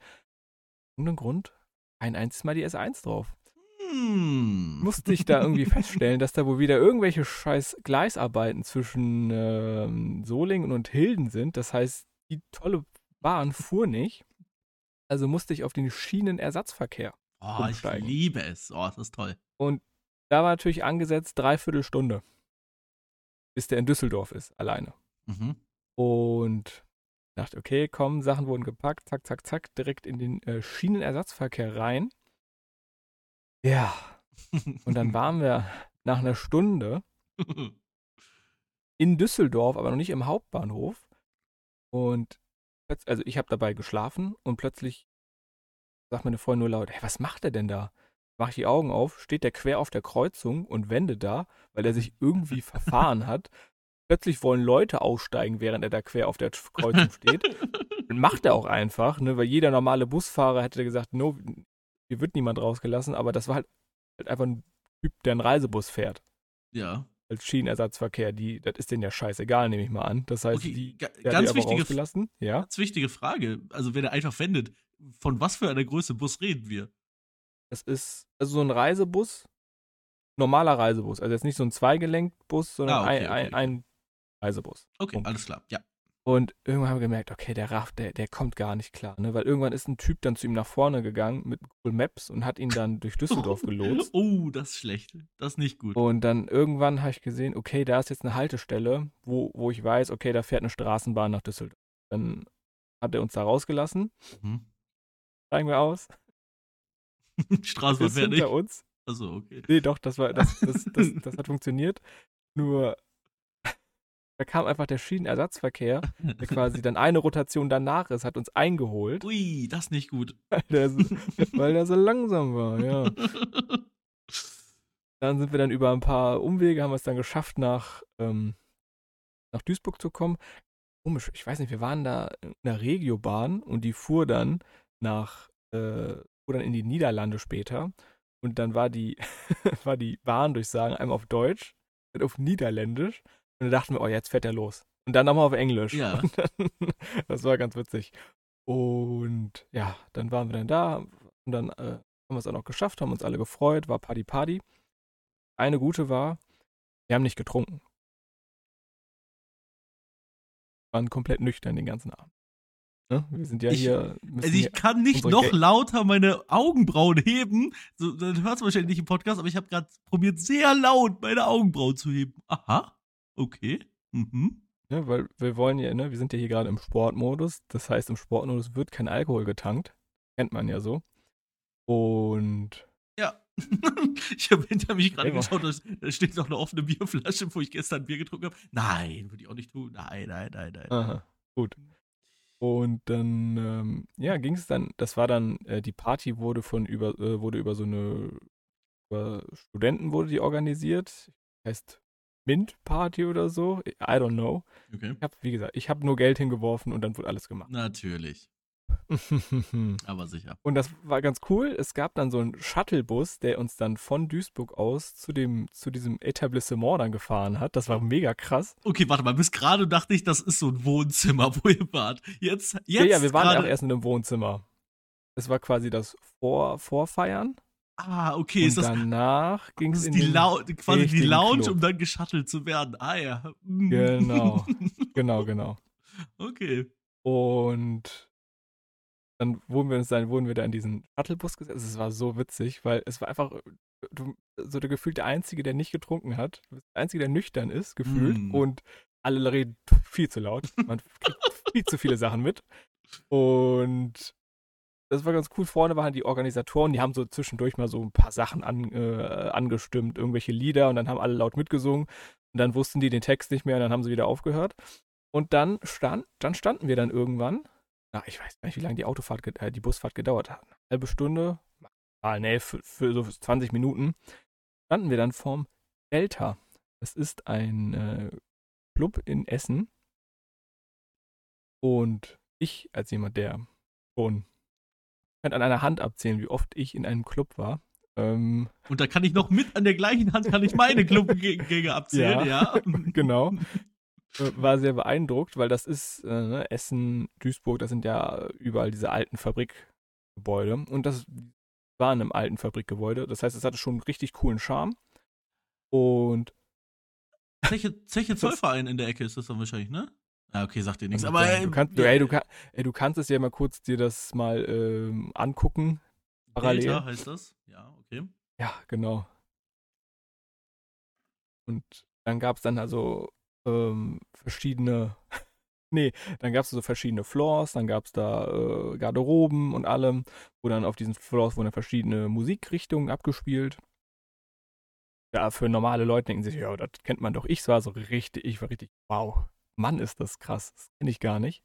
Und Grund, ein einziges Mal die S1 drauf. Hm. Musste ich da irgendwie [LAUGHS] feststellen, dass da wohl wieder irgendwelche scheiß Gleisarbeiten zwischen ähm, Solingen und Hilden sind. Das heißt, die tolle Bahn fuhr nicht. Also musste ich auf den Schienenersatzverkehr. Oh, ich umsteigen. liebe es. Oh, das ist toll. Und da war natürlich angesetzt dreiviertel Stunde, bis der in Düsseldorf ist, alleine. Mhm. Und dachte, okay, komm, Sachen wurden gepackt, zack, zack, zack, direkt in den äh, Schienenersatzverkehr rein. Ja, [LAUGHS] und dann waren wir nach einer Stunde in Düsseldorf, aber noch nicht im Hauptbahnhof. Und also ich habe dabei geschlafen und plötzlich sagt meine Freundin nur laut, hey, was macht er denn da? Mach ich die Augen auf, steht der quer auf der Kreuzung und wendet da, weil er sich irgendwie verfahren hat. Plötzlich wollen Leute aussteigen, während er da quer auf der Kreuzung steht. Und macht er auch einfach, ne, weil jeder normale Busfahrer hätte gesagt, no, hier wird niemand rausgelassen, aber das war halt, halt einfach ein Typ, der einen Reisebus fährt. ja. Als Schienenersatzverkehr, die, das ist denen ja scheißegal, nehme ich mal an. Das heißt, Okay, die, ga- die ganz aber wichtige, rausgelassen. Ja. ganz wichtige Frage. Also, wenn er einfach wendet, von was für einer Größe Bus reden wir? Das ist also so ein Reisebus, normaler Reisebus. Also jetzt nicht so ein Zweigelenkbus, sondern Ah, okay, ein, okay, ein, ein Reisebus. Okay, Punkt. alles klar. Ja. Und irgendwann haben wir gemerkt, okay, der Raff, der, der kommt gar nicht klar, ne? Weil irgendwann ist ein Typ dann zu ihm nach vorne gegangen mit Google Maps und hat ihn dann durch Düsseldorf [LAUGHS] gelotst. Oh, das ist schlecht. Das ist nicht gut. Und dann irgendwann habe ich gesehen, okay, da ist jetzt eine Haltestelle, wo, wo ich weiß, okay, da fährt eine Straßenbahn nach Düsseldorf. Dann hat er uns da rausgelassen, Mhm. steigen wir aus, Straße war ist fertig. hinter uns. Achso, okay. Nee, doch, das war, das, das, das, [LAUGHS] das hat funktioniert. Nur da kam einfach der Schienenersatzverkehr, [LAUGHS] der quasi dann eine Rotation danach ist, hat uns eingeholt, Ui, das ist nicht gut. weil der so, [LAUGHS] weil der so langsam war, ja. [LAUGHS] Dann sind wir dann über ein paar Umwege, haben wir es dann geschafft, nach, ähm, nach Duisburg zu kommen. Komisch, ich weiß nicht, wir waren da in einer Regiobahn und die fuhr dann nach, äh, fuhr dann in die Niederlande später. Und dann war die, war die Bahndurchsagen einmal auf Deutsch, dann auf Niederländisch. Und dann dachten wir, oh, jetzt fährt er los. Und dann nochmal auf Englisch. Ja. Dann, [LAUGHS] das war ganz witzig. Und ja, dann waren wir dann da und dann äh, haben wir es auch noch geschafft, haben uns alle gefreut, war Party Party. Eine gute war, wir haben nicht getrunken. Waren komplett nüchtern den ganzen Abend. Ne? Wir sind ja Ich- hier. Also ich kann nicht noch Gel- lauter meine Augenbrauen heben. So, dann hört es wahrscheinlich nicht im Podcast, aber ich habe gerade probiert, sehr laut meine Augenbrauen zu heben. Aha. Okay. Mhm. Ne, weil wir wollen ja, ne, wir sind ja hier gerade im Sportmodus. Das heißt, im Sportmodus wird kein Alkohol getankt. Kennt man ja so. Und Ja. [LAUGHS] ich habe hinter mich gerade geschaut, da- da steht noch eine offene Bierflasche, wo ich gestern Bier getrunken habe. Nein, würde ich auch nicht tun. Nein, nein, nein, nein. Aha, gut. Und dann, ähm, ja, ging es dann, das war dann, äh, die Party wurde von über, äh, wurde über so eine, über Studenten wurde die organisiert. Heißt Mint-Party oder so. I don't know. Okay. Ich hab, wie gesagt, ich habe nur Geld hingeworfen und dann wurde alles gemacht. Natürlich. [LAUGHS] Aber sicher. Und das war ganz cool. Es gab dann so einen Shuttlebus, der uns dann von Duisburg aus zu dem, zu diesem Etablissement dann gefahren hat. Das war mega krass. Okay, warte mal, bis gerade dachte ich, das ist so ein Wohnzimmer, [LAUGHS] wo ihr wart. Jetzt, jetzt. Ja, ja, wir waren gerade- auch erst in einem Wohnzimmer. Es war quasi das Vor Vorfeiern. Ah, okay, und ist das, danach ging es in die Lau quasi die Lounge, Club. um dann geschattelt zu werden. Ah ja. Mm. Genau. [LAUGHS] Genau, genau. okay. Und dann wurden wir uns dann, wurden wir da in diesen Shuttlebus gesetzt. Es war so witzig, weil es war einfach du, so der gefühlt der Einzige, der nicht getrunken hat. Der Einzige, der nüchtern ist, gefühlt. Mm. Und alle reden [LAUGHS] viel zu laut. Man kriegt [LAUGHS] viel zu viele Sachen mit. Und das war ganz cool. Vorne waren die Organisatoren, die haben so zwischendurch mal so ein paar Sachen an, äh, angestimmt, irgendwelche Lieder und dann haben alle laut mitgesungen. Und dann wussten die den Text nicht mehr und dann haben sie wieder aufgehört. Und dann stand, dann standen wir dann irgendwann. Na, ich weiß gar nicht, wie lange die Autofahrt, äh, die Busfahrt gedauert hat. Eine halbe Stunde? Ah, nee, für, für so 20 Minuten. Standen wir dann vorm Delta. Das ist ein äh, Club in Essen. Und ich, als jemand, der schon kann an einer Hand abzählen, wie oft ich in einem Club war. Ähm, Und da kann ich noch mit an der gleichen Hand kann ich meine Clubgänge abzählen, [LAUGHS] ja. [LAUGHS] genau. Äh, War sehr beeindruckt, weil das ist äh, ne, Essen, Duisburg, das sind ja überall diese alten Fabrikgebäude. Und das war in einem alten Fabrikgebäude. Das heißt, es hatte schon einen richtig coolen Charme. Und Zeche, Zeche Zollverein in der Ecke ist das dann wahrscheinlich, ne? Ah, okay, sagt dir nichts. Aber ja, äh, du, kannst, du, ey, du, kann, ey, du kannst es ja mal kurz dir das mal ähm, angucken. Parallel. Delta heißt das? Ja, okay. Ja, genau. Und dann gab es dann also ähm, verschiedene, [LAUGHS] nee, dann gab es so verschiedene Floors, dann gab es da äh, Garderoben und allem, wo dann auf diesen Floors wurden dann verschiedene Musikrichtungen abgespielt. Ja, für normale Leute denken sich, ja, das kennt man doch. Ich war so richtig, ich war richtig, wow, Mann, ist das krass, das kenne ich gar nicht.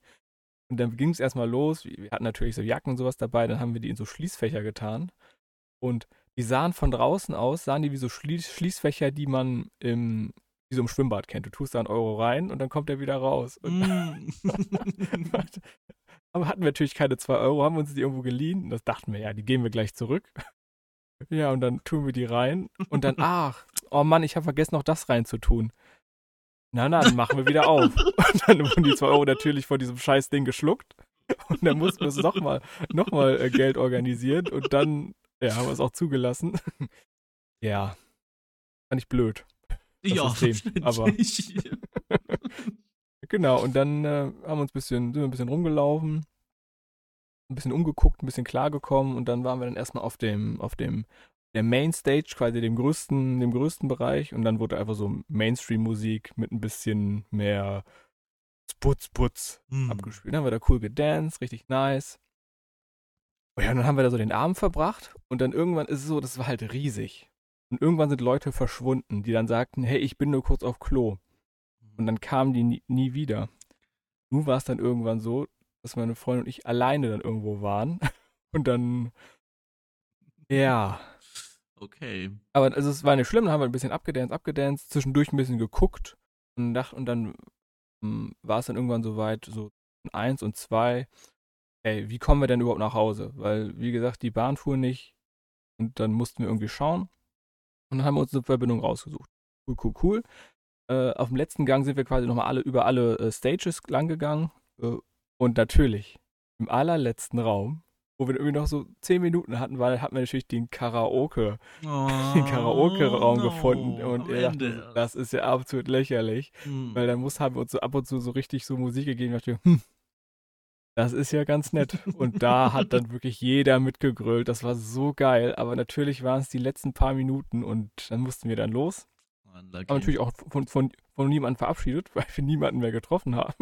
Und dann ging es erstmal los, wir hatten natürlich so Jacken und sowas dabei, dann haben wir die in so Schließfächer getan. Und die sahen von draußen aus, sahen die wie so Schließ Schließfächer, die man im, wie so im Schwimmbad kennt. Du tust da einen Euro rein und dann kommt er wieder raus. Und Mm. [LAUGHS] aber hatten wir natürlich keine zwei Euro, haben uns die irgendwo geliehen. Und das dachten wir, ja, die geben wir gleich zurück. Ja, und dann tun wir die rein. Und dann, [LAUGHS] ach, oh Mann, ich habe vergessen, noch das reinzutun. Na, na, dann machen wir wieder auf. [LAUGHS] Und dann wurden die zwei Euro natürlich von diesem scheiß Ding geschluckt. Und dann mussten wir es nochmal noch mal, äh, Geld organisieren. Und dann, ja, haben wir es auch zugelassen. [LAUGHS] Ja, fand ich blöd. das ja, System, aber-. [LAUGHS] Genau, und dann äh, haben wir uns ein bisschen, sind wir ein bisschen rumgelaufen, ein bisschen umgeguckt, ein bisschen klargekommen und dann waren wir dann erstmal auf dem, auf dem, der Mainstage, quasi dem größten, dem größten Bereich und dann wurde einfach so Mainstream-Musik mit ein bisschen mehr Sputz, Putz Hm. abgespielt. Dann haben wir da cool gedanced, richtig nice. Oh ja, und dann haben wir da so den Abend verbracht und dann irgendwann ist es so, das war halt riesig. Und irgendwann sind Leute verschwunden, die dann sagten, hey, ich bin nur kurz auf Klo. Und dann kamen die nie, nie wieder. Nun war es dann irgendwann so, dass meine Freundin und ich alleine dann irgendwo waren. [LAUGHS] Und dann, ja. Okay. Aber also es war nicht schlimm, dann haben wir ein bisschen abgedanced, abgedanced, zwischendurch ein bisschen geguckt und, dacht, und dann hm, war es dann irgendwann so weit, so eins und zwei, ey, wie kommen wir denn überhaupt nach Hause? Weil, wie gesagt, die Bahn fuhr nicht und dann mussten wir irgendwie schauen und dann haben wir uns eine Verbindung rausgesucht. Cool, cool, cool. Äh, auf dem letzten Gang sind wir quasi nochmal alle über alle äh, Stages lang gegangen äh, und natürlich im allerletzten Raum, wo wir irgendwie noch so zehn Minuten hatten, weil hatten wir natürlich den Karaoke [LAUGHS] den Karaoke-Raum Oh, gefunden und ihr dachte, das ist ja absolut lächerlich, Hm. weil dann muss, haben wir uns so ab und zu so richtig so Musik gegeben, dachte, hm, das ist ja ganz nett. Und da hat dann wirklich jeder mitgegrölt, das war so geil, aber natürlich waren es die letzten paar Minuten und dann mussten wir dann los. Unlucky. Aber natürlich auch von, von, von niemandem verabschiedet, [LAUGHS] weil wir niemanden mehr getroffen haben.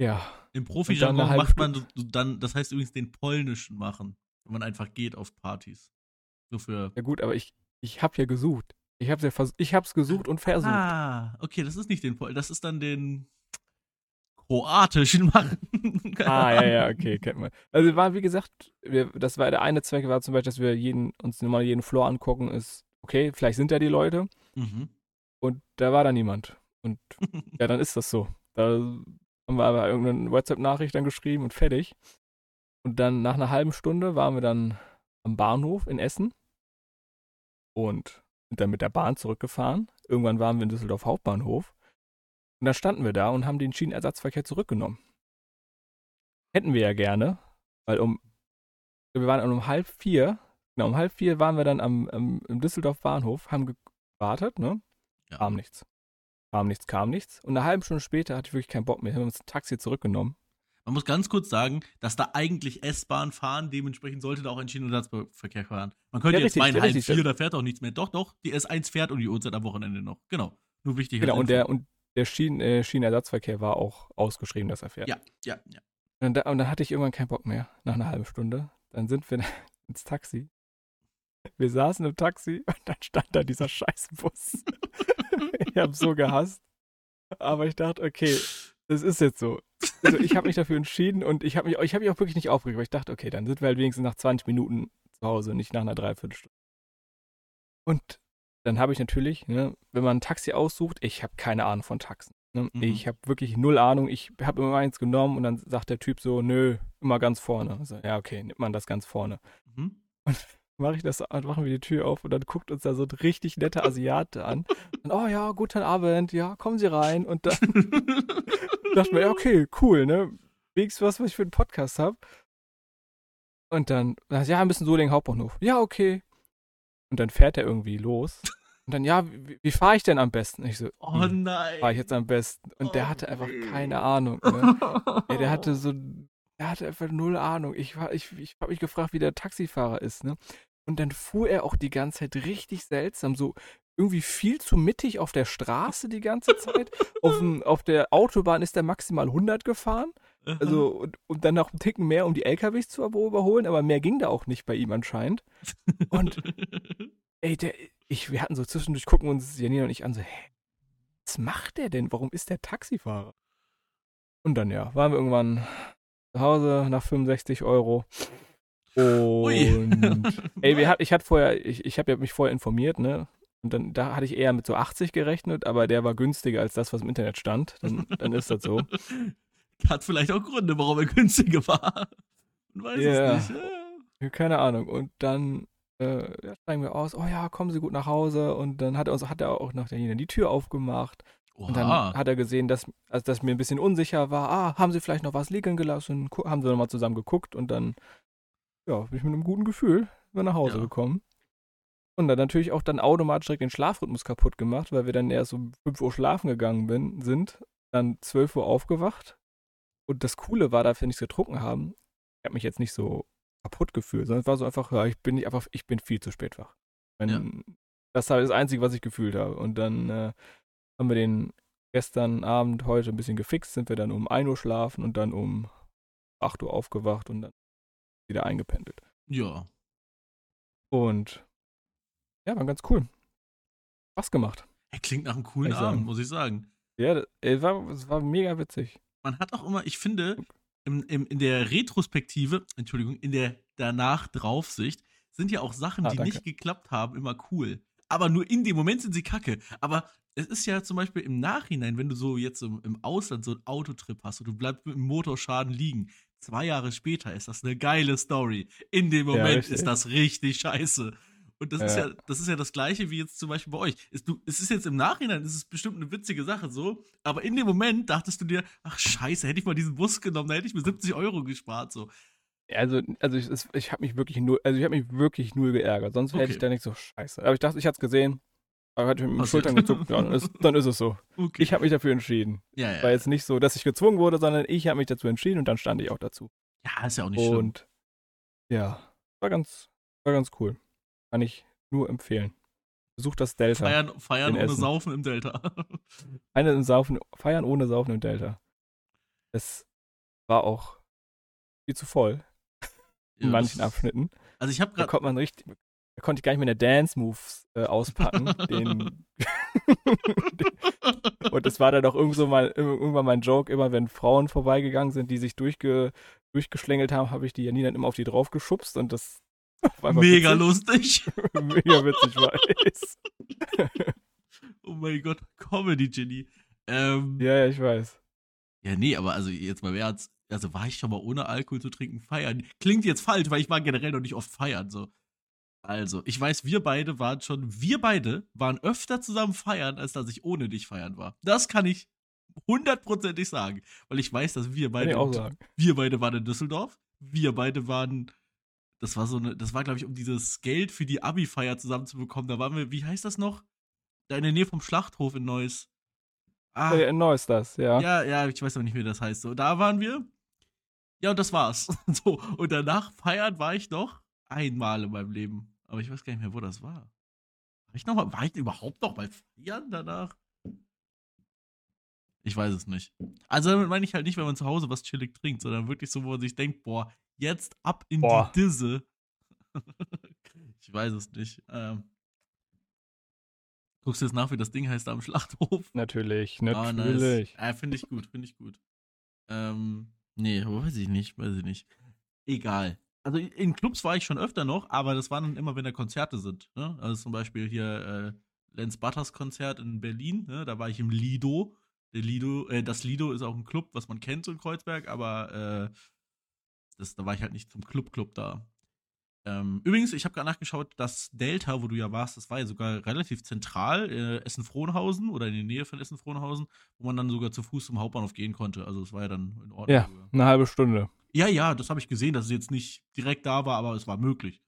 Ja, Im Profi-Jargon halbe macht man dann, das heißt übrigens den polnischen machen, wenn man einfach geht auf Partys. So für. ja gut, aber ich, ich habe ja gesucht. Ich habe ja vers ich hab's gesucht und versucht. Ah, okay, das ist nicht den Pol, das ist dann den kroatischen [LAUGHS] machen. Ah, ja, ja, okay, kennt man. Also war, wie gesagt, wir, das war der eine Zweck, war zum Beispiel, dass wir jeden, uns mal jeden Floor angucken, ist, okay, vielleicht sind da die Leute Mhm. und da war da niemand. Und [LAUGHS] ja, dann ist das so. Da, Haben wir aber irgendeine WhatsApp-Nachricht dann geschrieben und fertig. Und dann nach einer halben Stunde waren wir dann am Bahnhof in Essen und sind dann mit der Bahn zurückgefahren. Irgendwann waren wir in Düsseldorf Hauptbahnhof. Und dann standen wir da und haben den Schienenersatzverkehr zurückgenommen. Hätten wir ja gerne, weil um, wir waren um halb vier, genau, um halb vier waren wir dann am, am im Düsseldorf Bahnhof, haben gewartet, ne? Ja. Kam nichts. Kam nichts, kam nichts. Und eine halbe Stunde später hatte ich wirklich keinen Bock mehr. Haben wir uns ein Taxi zurückgenommen. Man muss ganz kurz sagen, dass da eigentlich S-Bahn fahren, dementsprechend sollte da auch ein Schienenersatzverkehr fahren. Man könnte Ja, jetzt richtig, meinen, halb vier, da fährt auch nichts mehr. Doch, doch, die S1 fährt um die Uhrzeit am Wochenende noch. Genau. Nur wichtig. Genau, als und der, und der Schienen, äh, Schienenersatzverkehr war auch ausgeschrieben, dass er fährt. Ja, ja, ja. Und, da, und dann hatte ich irgendwann keinen Bock mehr, nach einer halben Stunde. Dann sind wir [LAUGHS] ins Taxi. Wir saßen im Taxi und dann stand da dieser Scheißbus. Ich habe so gehasst. Aber ich dachte, okay, das ist jetzt so. Also ich habe mich dafür entschieden und ich habe mich, ich hab mich auch wirklich nicht aufgeregt, weil ich dachte, okay, dann sind wir halt wenigstens nach 20 Minuten zu Hause, nicht nach einer Dreiviertelstunde. Und dann habe ich natürlich, ne, wenn man ein Taxi aussucht, ich habe keine Ahnung von Taxen. Ne? Mhm. Ich habe wirklich null Ahnung. Ich habe immer eins genommen und dann sagt der Typ so, nö, immer ganz vorne. Also, ja, okay, nimmt man das ganz vorne. Mhm. Mache ich das, machen wir die Tür auf und dann guckt uns da so ein richtig netter Asiate an. Und, oh ja, guten Abend, ja, kommen Sie rein. Und dann [LAUGHS] dachte mir, ja, okay, cool, ne? Wenigstens was, was ich für einen Podcast habe. Und dann, ja, ein bisschen so den Hauptbahnhof. Ja, okay. Und dann fährt er irgendwie los. Und dann, ja, wie, wie fahre ich denn am besten? Ich so, Oh wie nein. fahre ich jetzt am besten? Und der Oh, hatte einfach nee. keine Ahnung. Ne? Ey, der hatte so, der hatte einfach null Ahnung. Ich, war- ich, ich habe mich gefragt, wie der Taxifahrer ist, ne? Und dann fuhr er auch die ganze Zeit richtig seltsam, so irgendwie viel zu mittig auf der Straße die ganze Zeit. [LAUGHS] auf, dem, auf der Autobahn ist er maximal 100 gefahren. Also, und, und dann noch einen Ticken mehr, um die LKWs zu überholen, aber mehr ging da auch nicht bei ihm anscheinend. Und [LAUGHS] ey, der, ich, wir hatten so zwischendurch, gucken uns Janina und ich an, so, hä, was macht der denn? Warum ist der Taxifahrer? Und dann, ja, waren wir irgendwann zu Hause nach 65 Euro. Und [LAUGHS] ey, wir hat, ich hatte vorher, ich, ich habe ja mich vorher informiert, ne? Und dann, da hatte ich eher mit so 80 gerechnet, aber der war günstiger als das, was im Internet stand. Dann, dann ist das so. [LAUGHS] Hat vielleicht auch Gründe, warum er günstiger war. Man weiß Ja. es nicht. Ja. Keine Ahnung. Und dann äh, steigen wir aus, oh ja, kommen Sie gut nach Hause. Und dann hat er uns, hat er auch noch der die Tür aufgemacht. Und dann Oha. hat er gesehen, dass, also, dass mir ein bisschen unsicher war. Ah, haben Sie vielleicht noch was liegen gelassen? Haben Sie nochmal zusammen geguckt und dann, ja, bin ich mit einem guten Gefühl nach Hause Ja. gekommen. Und dann natürlich auch dann automatisch direkt den Schlafrhythmus kaputt gemacht, weil wir dann erst um 5 Uhr schlafen gegangen bin, sind, dann 12 Uhr aufgewacht. Und das Coole war, dafür nichts getrunken haben, ich habe mich jetzt nicht so kaputt gefühlt, sondern es war so einfach, ja, ich bin nicht einfach, ich bin viel zu spät wach. Wenn, Das war das Einzige, was ich gefühlt habe. Und dann äh, haben wir den gestern Abend, heute ein bisschen gefixt, sind wir dann um 1 Uhr schlafen und dann um 8 Uhr aufgewacht und dann wieder eingependelt. Ja. Und ja, war ganz cool. Spaß gemacht. Er klingt nach einem coolen Ich sagen. Abend, muss ich sagen. Ja, es war, es war mega witzig. Man hat auch immer, ich finde, im, im, in der Retrospektive, Entschuldigung, in der danach Draufsicht, sind ja auch Sachen, Ah, die danke. nicht geklappt haben, immer cool. Aber nur in dem Moment sind sie kacke. Aber es ist ja zum Beispiel im Nachhinein, wenn du so jetzt im, im Ausland so einen Autotrip hast und du bleibst mit dem Motorschaden liegen, zwei Jahre später ist das eine geile Story. In dem Ja, Moment richtig. ist das richtig scheiße. Und das ist Ja. ja, das ist ja das gleiche wie jetzt zum Beispiel bei euch. Es, du, es ist jetzt im Nachhinein, es ist bestimmt eine witzige Sache so, aber in dem Moment dachtest du dir, ach scheiße, hätte ich mal diesen Bus genommen, da hätte ich mir 70 Euro gespart. So. Also, also ich, ich habe mich wirklich null, also ich habe mich wirklich null geärgert. Sonst hätte Okay. ich da nicht so scheiße. Aber ich dachte, ich hatte es gesehen. Aber hatte mit den. Schultern gezuckt. Ja, dann ist, dann ist es so. Okay. Ich habe mich dafür entschieden. ja, ja. War jetzt nicht so, dass ich gezwungen wurde, sondern ich habe mich dazu entschieden und dann stand ich auch dazu. ja, ist ja auch nicht schlimm. Und ja, war ganz, war ganz cool. Kann ich nur empfehlen. Besucht das Delta. Feiern, feiern ohne Essen. Saufen im Delta. [LAUGHS] Eine im Saufen, feiern ohne Saufen im Delta. Es war auch viel zu voll in Ja, manchen Abschnitten. Also ich habe Da gerade konnte man richtig, da konnte ich gar nicht mehr eine Dance-Moves äh, auspacken. [LAUGHS] den, [LAUGHS] und es war dann auch irgend so mal, irgendwann mein Joke, immer wenn Frauen vorbeigegangen sind, die sich durchge, durchgeschlängelt haben, habe ich die Janina dann immer auf die drauf geschubst und das [LAUGHS] war mega witzig. lustig. mega witzig, weiß. Oh mein Gott, Comedy Genie. Ähm, ja, ja, ich weiß. Ja, nee, aber also jetzt mal Ernst, also war ich schon mal ohne Alkohol zu trinken feiern? Klingt jetzt falsch, weil ich war generell noch nicht oft feiern, so. Also, ich weiß, wir beide waren schon, wir beide waren öfter zusammen feiern, als dass ich ohne dich feiern war. Das kann ich hundertprozentig sagen, weil ich weiß, dass wir beide, auch sagen. wir beide waren in Düsseldorf, wir beide waren, das war so eine, das war glaube ich, um dieses Geld für die Abi-Feier zusammenzubekommen. Da waren wir, wie heißt das noch? Da in der Nähe vom Schlachthof in Neuss. Ah, Äh, neu ist das, ja. ja, ja, ich weiß aber nicht, wie das heißt. So, da waren wir. Ja, und das war's. [LAUGHS] So, und danach feiern war ich noch einmal in meinem Leben. Aber ich weiß gar nicht mehr, wo das war. War ich, noch mal, war ich überhaupt noch mal feiern danach? Ich weiß es nicht. Also damit meine ich halt nicht, wenn man zu Hause was chillig trinkt, sondern wirklich so, wo man sich denkt, boah, jetzt ab in Boah. die Disse. [LAUGHS] ich weiß es nicht. Ähm, guckst du jetzt nach, wie das Ding heißt da am Schlachthof? Natürlich, Ah, natürlich. nice. Äh, finde ich gut, finde ich gut. Ähm, nee, aber weiß ich nicht, weiß ich nicht. Egal. Also in Clubs war ich schon öfter noch, aber das waren dann immer, wenn da Konzerte sind. Ne? Also zum Beispiel hier äh, Lance Butters Konzert in Berlin, ne? da war ich im Lido. Der Lido, äh, das Lido ist auch ein Club, was man kennt so in Kreuzberg, aber äh, das, da war ich halt nicht zum Club-Club da. Ähm, übrigens, ich habe gerade nachgeschaut, das Delta, wo du ja warst, das war ja sogar relativ zentral, äh, Essen-Frohnhausen oder in der Nähe von Essen-Frohnhausen, wo man dann sogar zu Fuß zum Hauptbahnhof gehen konnte. Also es war ja dann in Ordnung. Ja, sogar. eine halbe Stunde. Ja, ja, das habe ich gesehen, dass es jetzt nicht direkt da war, aber es war möglich.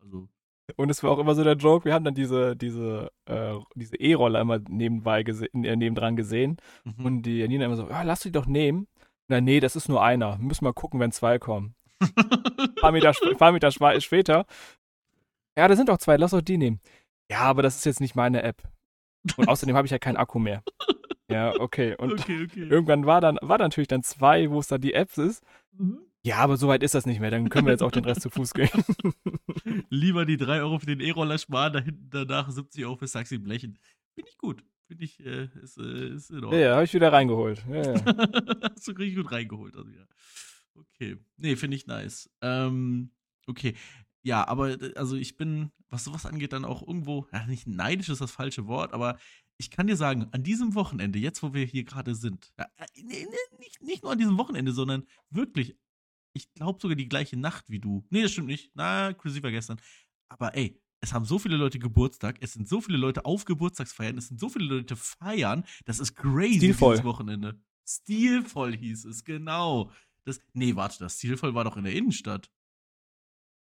Also, Und es war auch immer so der Joke, wir haben dann diese, diese, äh, diese E-Roller immer nebenbei gese äh, nebendran gesehen. mhm. Und die Nina immer so, ja, lass die doch nehmen. Na, nee, das ist nur einer. Wir müssen mal gucken, wenn zwei kommen. Ein paar Meter, paar Meter später. Ja, da sind doch zwei, lass doch die nehmen. Ja, aber das ist jetzt nicht meine App. Und außerdem habe ich ja keinen Akku mehr. Ja, okay. [LAUGHS] Und okay, okay. irgendwann war dann, war dann natürlich dann zwei, wo es da die Apps ist. Mhm. Ja, aber so weit ist das nicht mehr. Dann können wir jetzt auch den Rest zu Fuß gehen. [LAUGHS] Lieber die 3 Euro für den E-Roller sparen, da hinten danach 70 Euro für Taxi blechen. Finde ich gut. Finde ich, äh, ist, äh, ist in ja, Ordnung. ja, habe ich wieder reingeholt. Ja, ja. [LAUGHS] Hast du richtig gut reingeholt. Also, ja. Okay. Nee, finde ich nice. Ähm, okay. Ja, aber äh, also ich bin, was sowas angeht, dann auch irgendwo, ja, nicht neidisch ist das falsche Wort, aber ich kann dir sagen, an diesem Wochenende, jetzt wo wir hier gerade sind, ja, äh, nee, nee, nicht, nicht nur an diesem Wochenende, sondern wirklich, ich glaube sogar die gleiche Nacht wie du. Nee, das stimmt nicht. Na, Chrissy war gestern. Aber ey, es haben so viele Leute Geburtstag, es sind so viele Leute auf Geburtstagsfeiern, es sind so viele Leute feiern, das ist crazy Stilvoll. dieses Wochenende. Stilvoll hieß es, genau. Das, nee, warte, das Stilvoll war doch in der Innenstadt.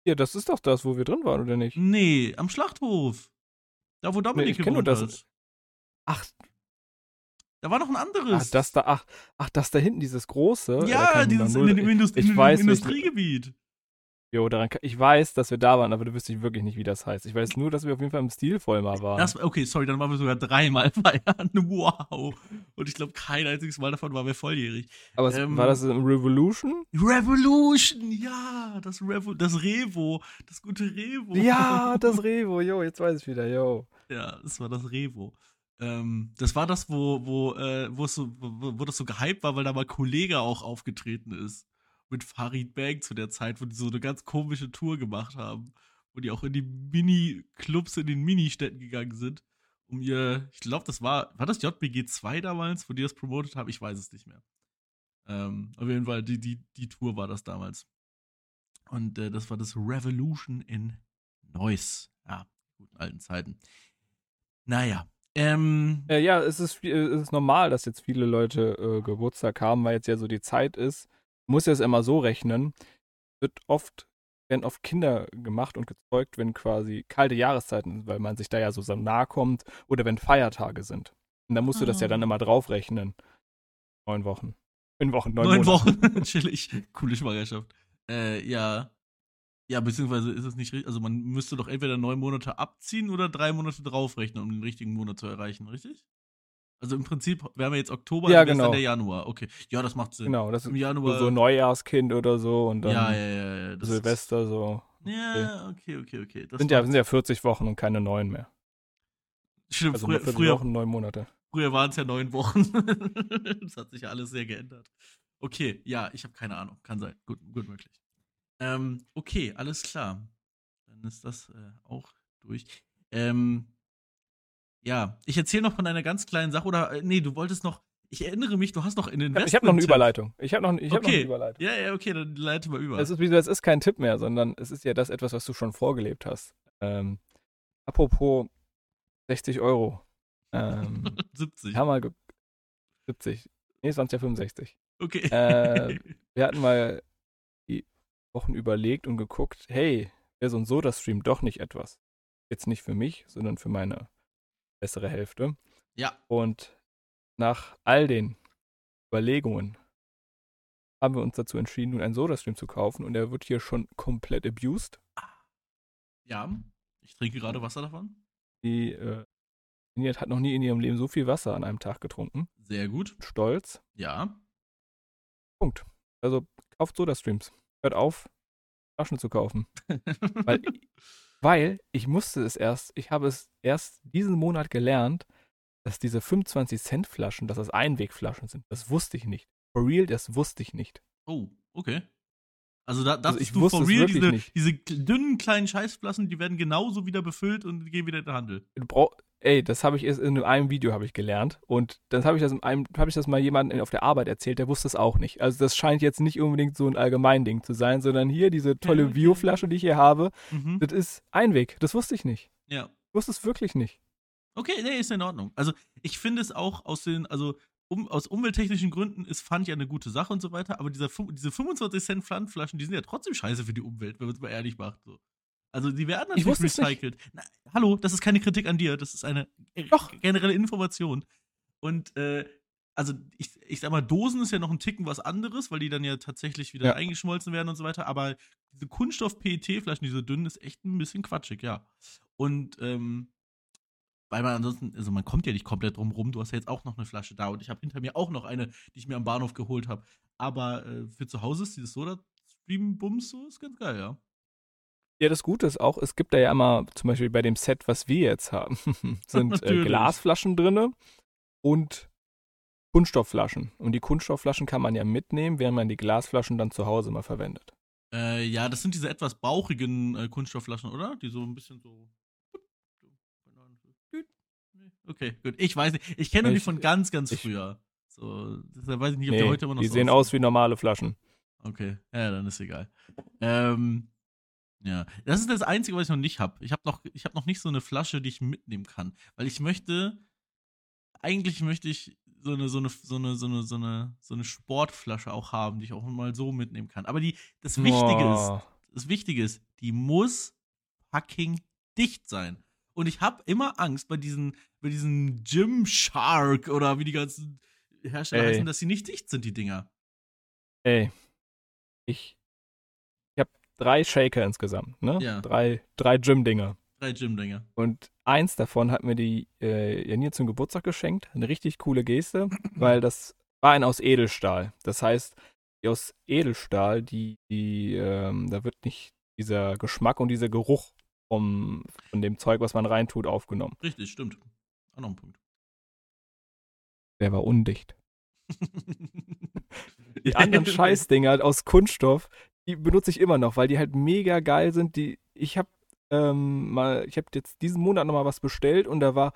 ja, das ist doch das, wo wir drin waren, oder nicht? Nee, am Schlachthof. Da, wo Dominik ich kenn nur gewohnt das- hat. Ach, Da war noch ein ach, anderes. das da, ach, ach, das da hinten, dieses große. da ja, ich dieses noch in dem Indust ich in dem weiß nicht. Industriegebiet. Jo, daran ich weiß, dass wir da waren, aber du wüsste ich wirklich nicht, wie das heißt. Ich weiß nur, dass wir auf jeden Fall im Stilvoll mal waren. Das, okay, sorry, dann waren wir sogar dreimal [LAUGHS] feiern. Wow. Und ich glaube, kein einziges Mal davon waren wir volljährig. aber es, ähm, war das im Revolution? Revolution, ja, das, Revo, das Revo, das gute Revo. Ja, [LAUGHS] das Revo, jo, jetzt weiß ich wieder, jo. Ja, das war das Revo. Ähm, das war das, wo, wo, äh, so, wo, wo das so gehypt war, weil da mal Kollege auch aufgetreten ist. Mit Farid Bang zu der Zeit, wo die so eine ganz komische Tour gemacht haben. Wo die auch in die Mini-Clubs in den Mini-Städten gegangen sind. Um ihr, ich glaube, das war, war das JBG 2 damals, wo die das promotet haben? Ich weiß es nicht mehr. Ähm, auf jeden Fall, die, die, die Tour war das damals. Und äh, das war das Revolution in Neuss. Ja, guten alten Zeiten. Naja. Ähm, Äh, ja, es ist, es ist normal, dass jetzt viele Leute äh, Geburtstag haben, weil jetzt ja so die Zeit ist. Muss ja es immer so rechnen. Wird oft, werden oft Kinder gemacht und gezeugt, wenn quasi kalte Jahreszeiten sind, weil man sich da ja so nahe kommt oder wenn Feiertage sind. Und dann musst du das ja Ah. dann immer draufrechnen. Neun Wochen. In Wochen, neun, neun. Wochen. [LAUGHS] [LAUGHS] Chillig. Coole Schwangerschaft. Äh, ja. Ja, beziehungsweise ist es nicht richtig. Also man müsste doch entweder neun Monate abziehen oder drei Monate draufrechnen, um den richtigen Monat zu erreichen, richtig? Also im Prinzip wir jetzt Oktober, Ja, genau. dann der Januar. Okay. Ja, das macht Sinn. Genau, das Im ist Januar. so, Neujahrskind oder so und dann ja, ja, ja, Silvester so. Ja, okay, okay, okay. Das Sind ja, sind ja 40 Wochen und keine neun mehr. Stimmt, Also früher, nur 40 früher, Wochen, neun Monate. Früher waren es ja neun Wochen. [LAUGHS] das hat sich ja alles sehr geändert. Okay, ja, ich habe keine Ahnung. Kann sein. Gut, gut möglich. Ähm, okay, alles klar. Dann ist das äh, auch durch. Ähm, ja, ich erzähle noch von einer ganz kleinen Sache. Oder, äh, nee, du wolltest noch. ich erinnere mich, du hast noch in den Ich habe noch eine Überleitung. Ich habe noch, ich hab noch eine Okay. Überleitung. Ja, ja, okay, dann leite mal über. Es ist, es ist kein Tipp mehr, sondern es ist ja das etwas, was du schon vorgelebt hast. Ähm, apropos 60 Euro. Ähm, [LAUGHS] 70. wir haben ge 70. Nee, es waren ja 65. Okay. Äh, Wir hatten mal Wochen überlegt und geguckt, hey, wäre so ein Soda-Stream doch nicht etwas. Jetzt nicht für mich, sondern für meine bessere Hälfte. ja. Und nach all den Überlegungen haben wir uns dazu entschieden, nun einen Soda-Stream zu kaufen und er wird hier schon komplett abused. Ja. Ich trinke gerade Wasser davon. Die äh, Nina hat noch nie in ihrem Leben so viel Wasser an einem Tag getrunken. Sehr gut. Stolz. Ja. Punkt. Also kauft Soda-Streams. Hört auf, Flaschen zu kaufen. [LAUGHS] Weil, weil ich musste es erst, ich habe es erst diesen Monat gelernt, dass diese 25-Cent-Flaschen, dass das Einwegflaschen sind. Das wusste ich nicht. For real, das wusste ich nicht. oh, okay. Also da Also dachtest ich du for real, diese, nicht. diese dünnen kleinen Scheißflaschen, die werden genauso wieder befüllt und gehen wieder in den Handel. Ey, das habe ich erst in einem Video habe ich gelernt und dann habe ich das in einem, habe ich das mal jemandem auf der Arbeit erzählt, der wusste es auch nicht. Also das scheint jetzt nicht unbedingt so ein Allgemeinding zu sein, sondern hier diese tolle okay. Bio-Flasche, die ich hier habe, Mhm. das ist Einweg. Das wusste ich nicht. Ja. Ich wusste es wirklich nicht. Okay, nee, ist in Ordnung. Also ich finde es auch aus den, also um, aus umwelttechnischen Gründen ist Pfand ja eine gute Sache und so weiter, aber dieser, diese 25 Cent Pfandflaschen, die sind ja trotzdem scheiße für die Umwelt, wenn man es mal ehrlich macht. So. Also die werden Ich natürlich recycelt. Na, hallo, das ist keine Kritik an dir, das ist eine Doch. generelle Information. Und äh, also ich, ich sag mal, Dosen ist ja noch ein Ticken was anderes, weil die dann ja tatsächlich wieder Ja. eingeschmolzen werden und so weiter, aber diese Kunststoff-PET-Flaschen, diese dünnen, ist echt ein bisschen quatschig, ja. Und ähm, weil man ansonsten, also man kommt ja nicht komplett drum rum. Du hast ja jetzt auch noch eine Flasche da und ich habe hinter mir auch noch eine, die ich mir am Bahnhof geholt habe. Aber äh, für zu Hause ist dieses Soda-Stream-Bums so, ist ganz geil, ja. Ja, das Gute ist auch, es gibt da ja immer, zum Beispiel bei dem Set, was wir jetzt haben, [LAUGHS] sind äh. Glasflaschen drinne und Kunststoffflaschen. Und die Kunststoffflaschen kann man ja mitnehmen, während man die Glasflaschen dann zu Hause mal verwendet. Äh, ja, das sind diese etwas bauchigen äh, Kunststoffflaschen, oder? Die so ein bisschen so. Okay, gut. Ich weiß nicht. Ich kenne die von ganz, ganz ich- früher. So, deshalb weiß ich nicht, ob Nee, die heute immer noch die so sehen aus wie normale Flaschen. Okay, ja, dann ist egal. Ähm, ja, das ist das Einzige, was ich noch nicht habe. Ich habe noch, ich habe noch nicht so eine Flasche, die ich mitnehmen kann, weil ich möchte, eigentlich möchte ich so eine, so eine, so eine, so eine, so eine, so eine Sportflasche auch haben, die ich auch mal so mitnehmen kann. Aber die, das Wichtige ist, Oh. das Wichtige ist, die muss fucking dicht sein. Und ich habe immer Angst bei diesen, bei diesen Gymshark oder wie die ganzen Hersteller Ey. heißen, dass sie nicht dicht sind, die Dinger. Ey, ich, ich habe drei Shaker insgesamt, ne? Ja. Drei, drei Gym-Dinger. Drei Gym-Dinger. Und eins davon hat mir die äh, Janine zum Geburtstag geschenkt. Eine richtig coole Geste, [CLEARS THROAT] weil das war ein aus Edelstahl. Das heißt, die aus Edelstahl, die, die ähm, da wird nicht dieser Geschmack und dieser Geruch vom, von dem Zeug, was man reintut, aufgenommen. Richtig, stimmt. Auch noch ein Punkt. Der war undicht. [LAUGHS] Die anderen Scheißdinger aus Kunststoff, die benutze ich immer noch, weil die halt mega geil sind. Die, ich habe ähm, mal, ich habe jetzt diesen Monat noch mal was bestellt und da war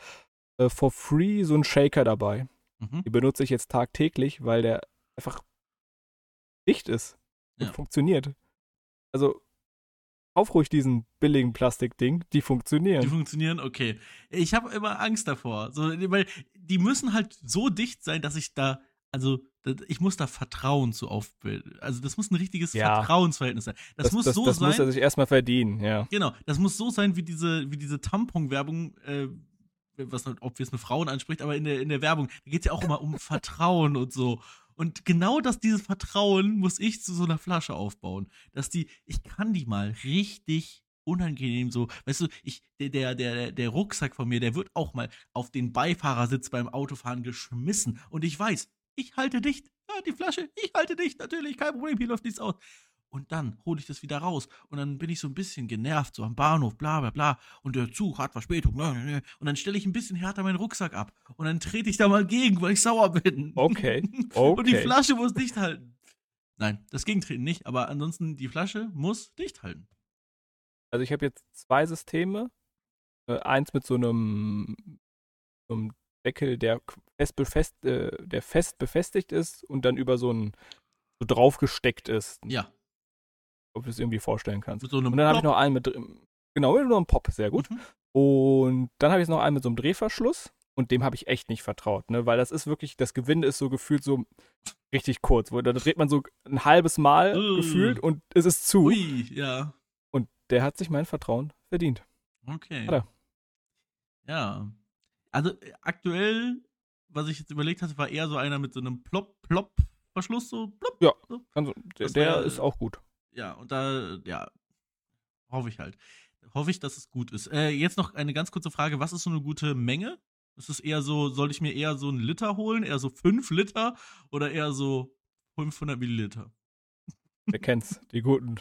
äh, for free so ein Shaker dabei. Mhm. Die benutze ich jetzt tagtäglich, weil der einfach dicht ist und Ja. funktioniert. Also kauf ruhig diesen billigen Plastikding, die funktionieren. Die funktionieren, okay. Ich habe immer Angst davor. So, weil die müssen halt so dicht sein, dass ich da, also das- ich muss da Vertrauen zu aufbilden. Also das muss ein richtiges Ja. Vertrauensverhältnis sein. Das, muss das, so das sein. muss er sich erstmal verdienen, ja. Genau, das muss so sein wie diese, wie diese Tampon-Werbung, äh, was ob es eine Frauen anspricht, aber in der, in der Werbung, da geht es ja auch immer um Vertrauen und so. Und genau das, dieses Vertrauen muss ich zu so einer Flasche aufbauen. Dass die, ich kann die mal richtig unangenehm so, weißt du, ich, der, der, der, Rucksack von mir, der wird auch mal auf den Beifahrersitz beim Autofahren geschmissen. Und ich weiß, ich halte dicht. Ja, die Flasche, ich halte dicht, natürlich, kein Problem, hier läuft nichts aus. Und dann hole ich das wieder raus. Und dann bin ich so ein bisschen genervt, so am Bahnhof, bla bla bla. Und der Zug hat Verspätung. ne, ne, ne. Und dann stelle ich ein bisschen härter meinen Rucksack ab. Und dann trete ich da mal gegen, weil ich sauer bin. Okay, [LAUGHS] Und die okay. Flasche muss dicht halten. Nein, das Gegentreten nicht, aber ansonsten die Flasche muss dicht halten. Also ich habe jetzt zwei Systeme. Äh, eins mit so einem, so einem Deckel, der fest, befest, äh, der fest befestigt ist und dann über so ein so draufgesteckt ist. Ja. Ob du es irgendwie vorstellen kannst. So Und dann habe ich Plop. noch einen mit. Genau, mit nur einem Pop, sehr gut. Mhm. Und dann habe ich noch einen mit so einem Drehverschluss und dem habe ich echt nicht vertraut, ne? Weil das ist wirklich, das Gewinde ist so gefühlt so richtig kurz. Wo, da dreht man so ein halbes Mal Uh. gefühlt und es ist zu. Ui, ja. Und der hat sich mein Vertrauen verdient. Okay. Hat er. Ja. Also äh, aktuell, was ich jetzt überlegt hatte, war eher so einer mit so einem Plop-Plop-Verschluss, so plopp. Ja. So. Also, der, der wär- ist auch gut. Ja, und da, ja, hoffe ich halt. Hoffe ich, dass es gut ist. Äh, jetzt noch eine ganz kurze Frage. Was ist so eine gute Menge? Ist es eher so, soll ich mir eher so einen Liter holen? Eher so 5 Liter oder eher so 500 Milliliter? Wer kennt's? Die guten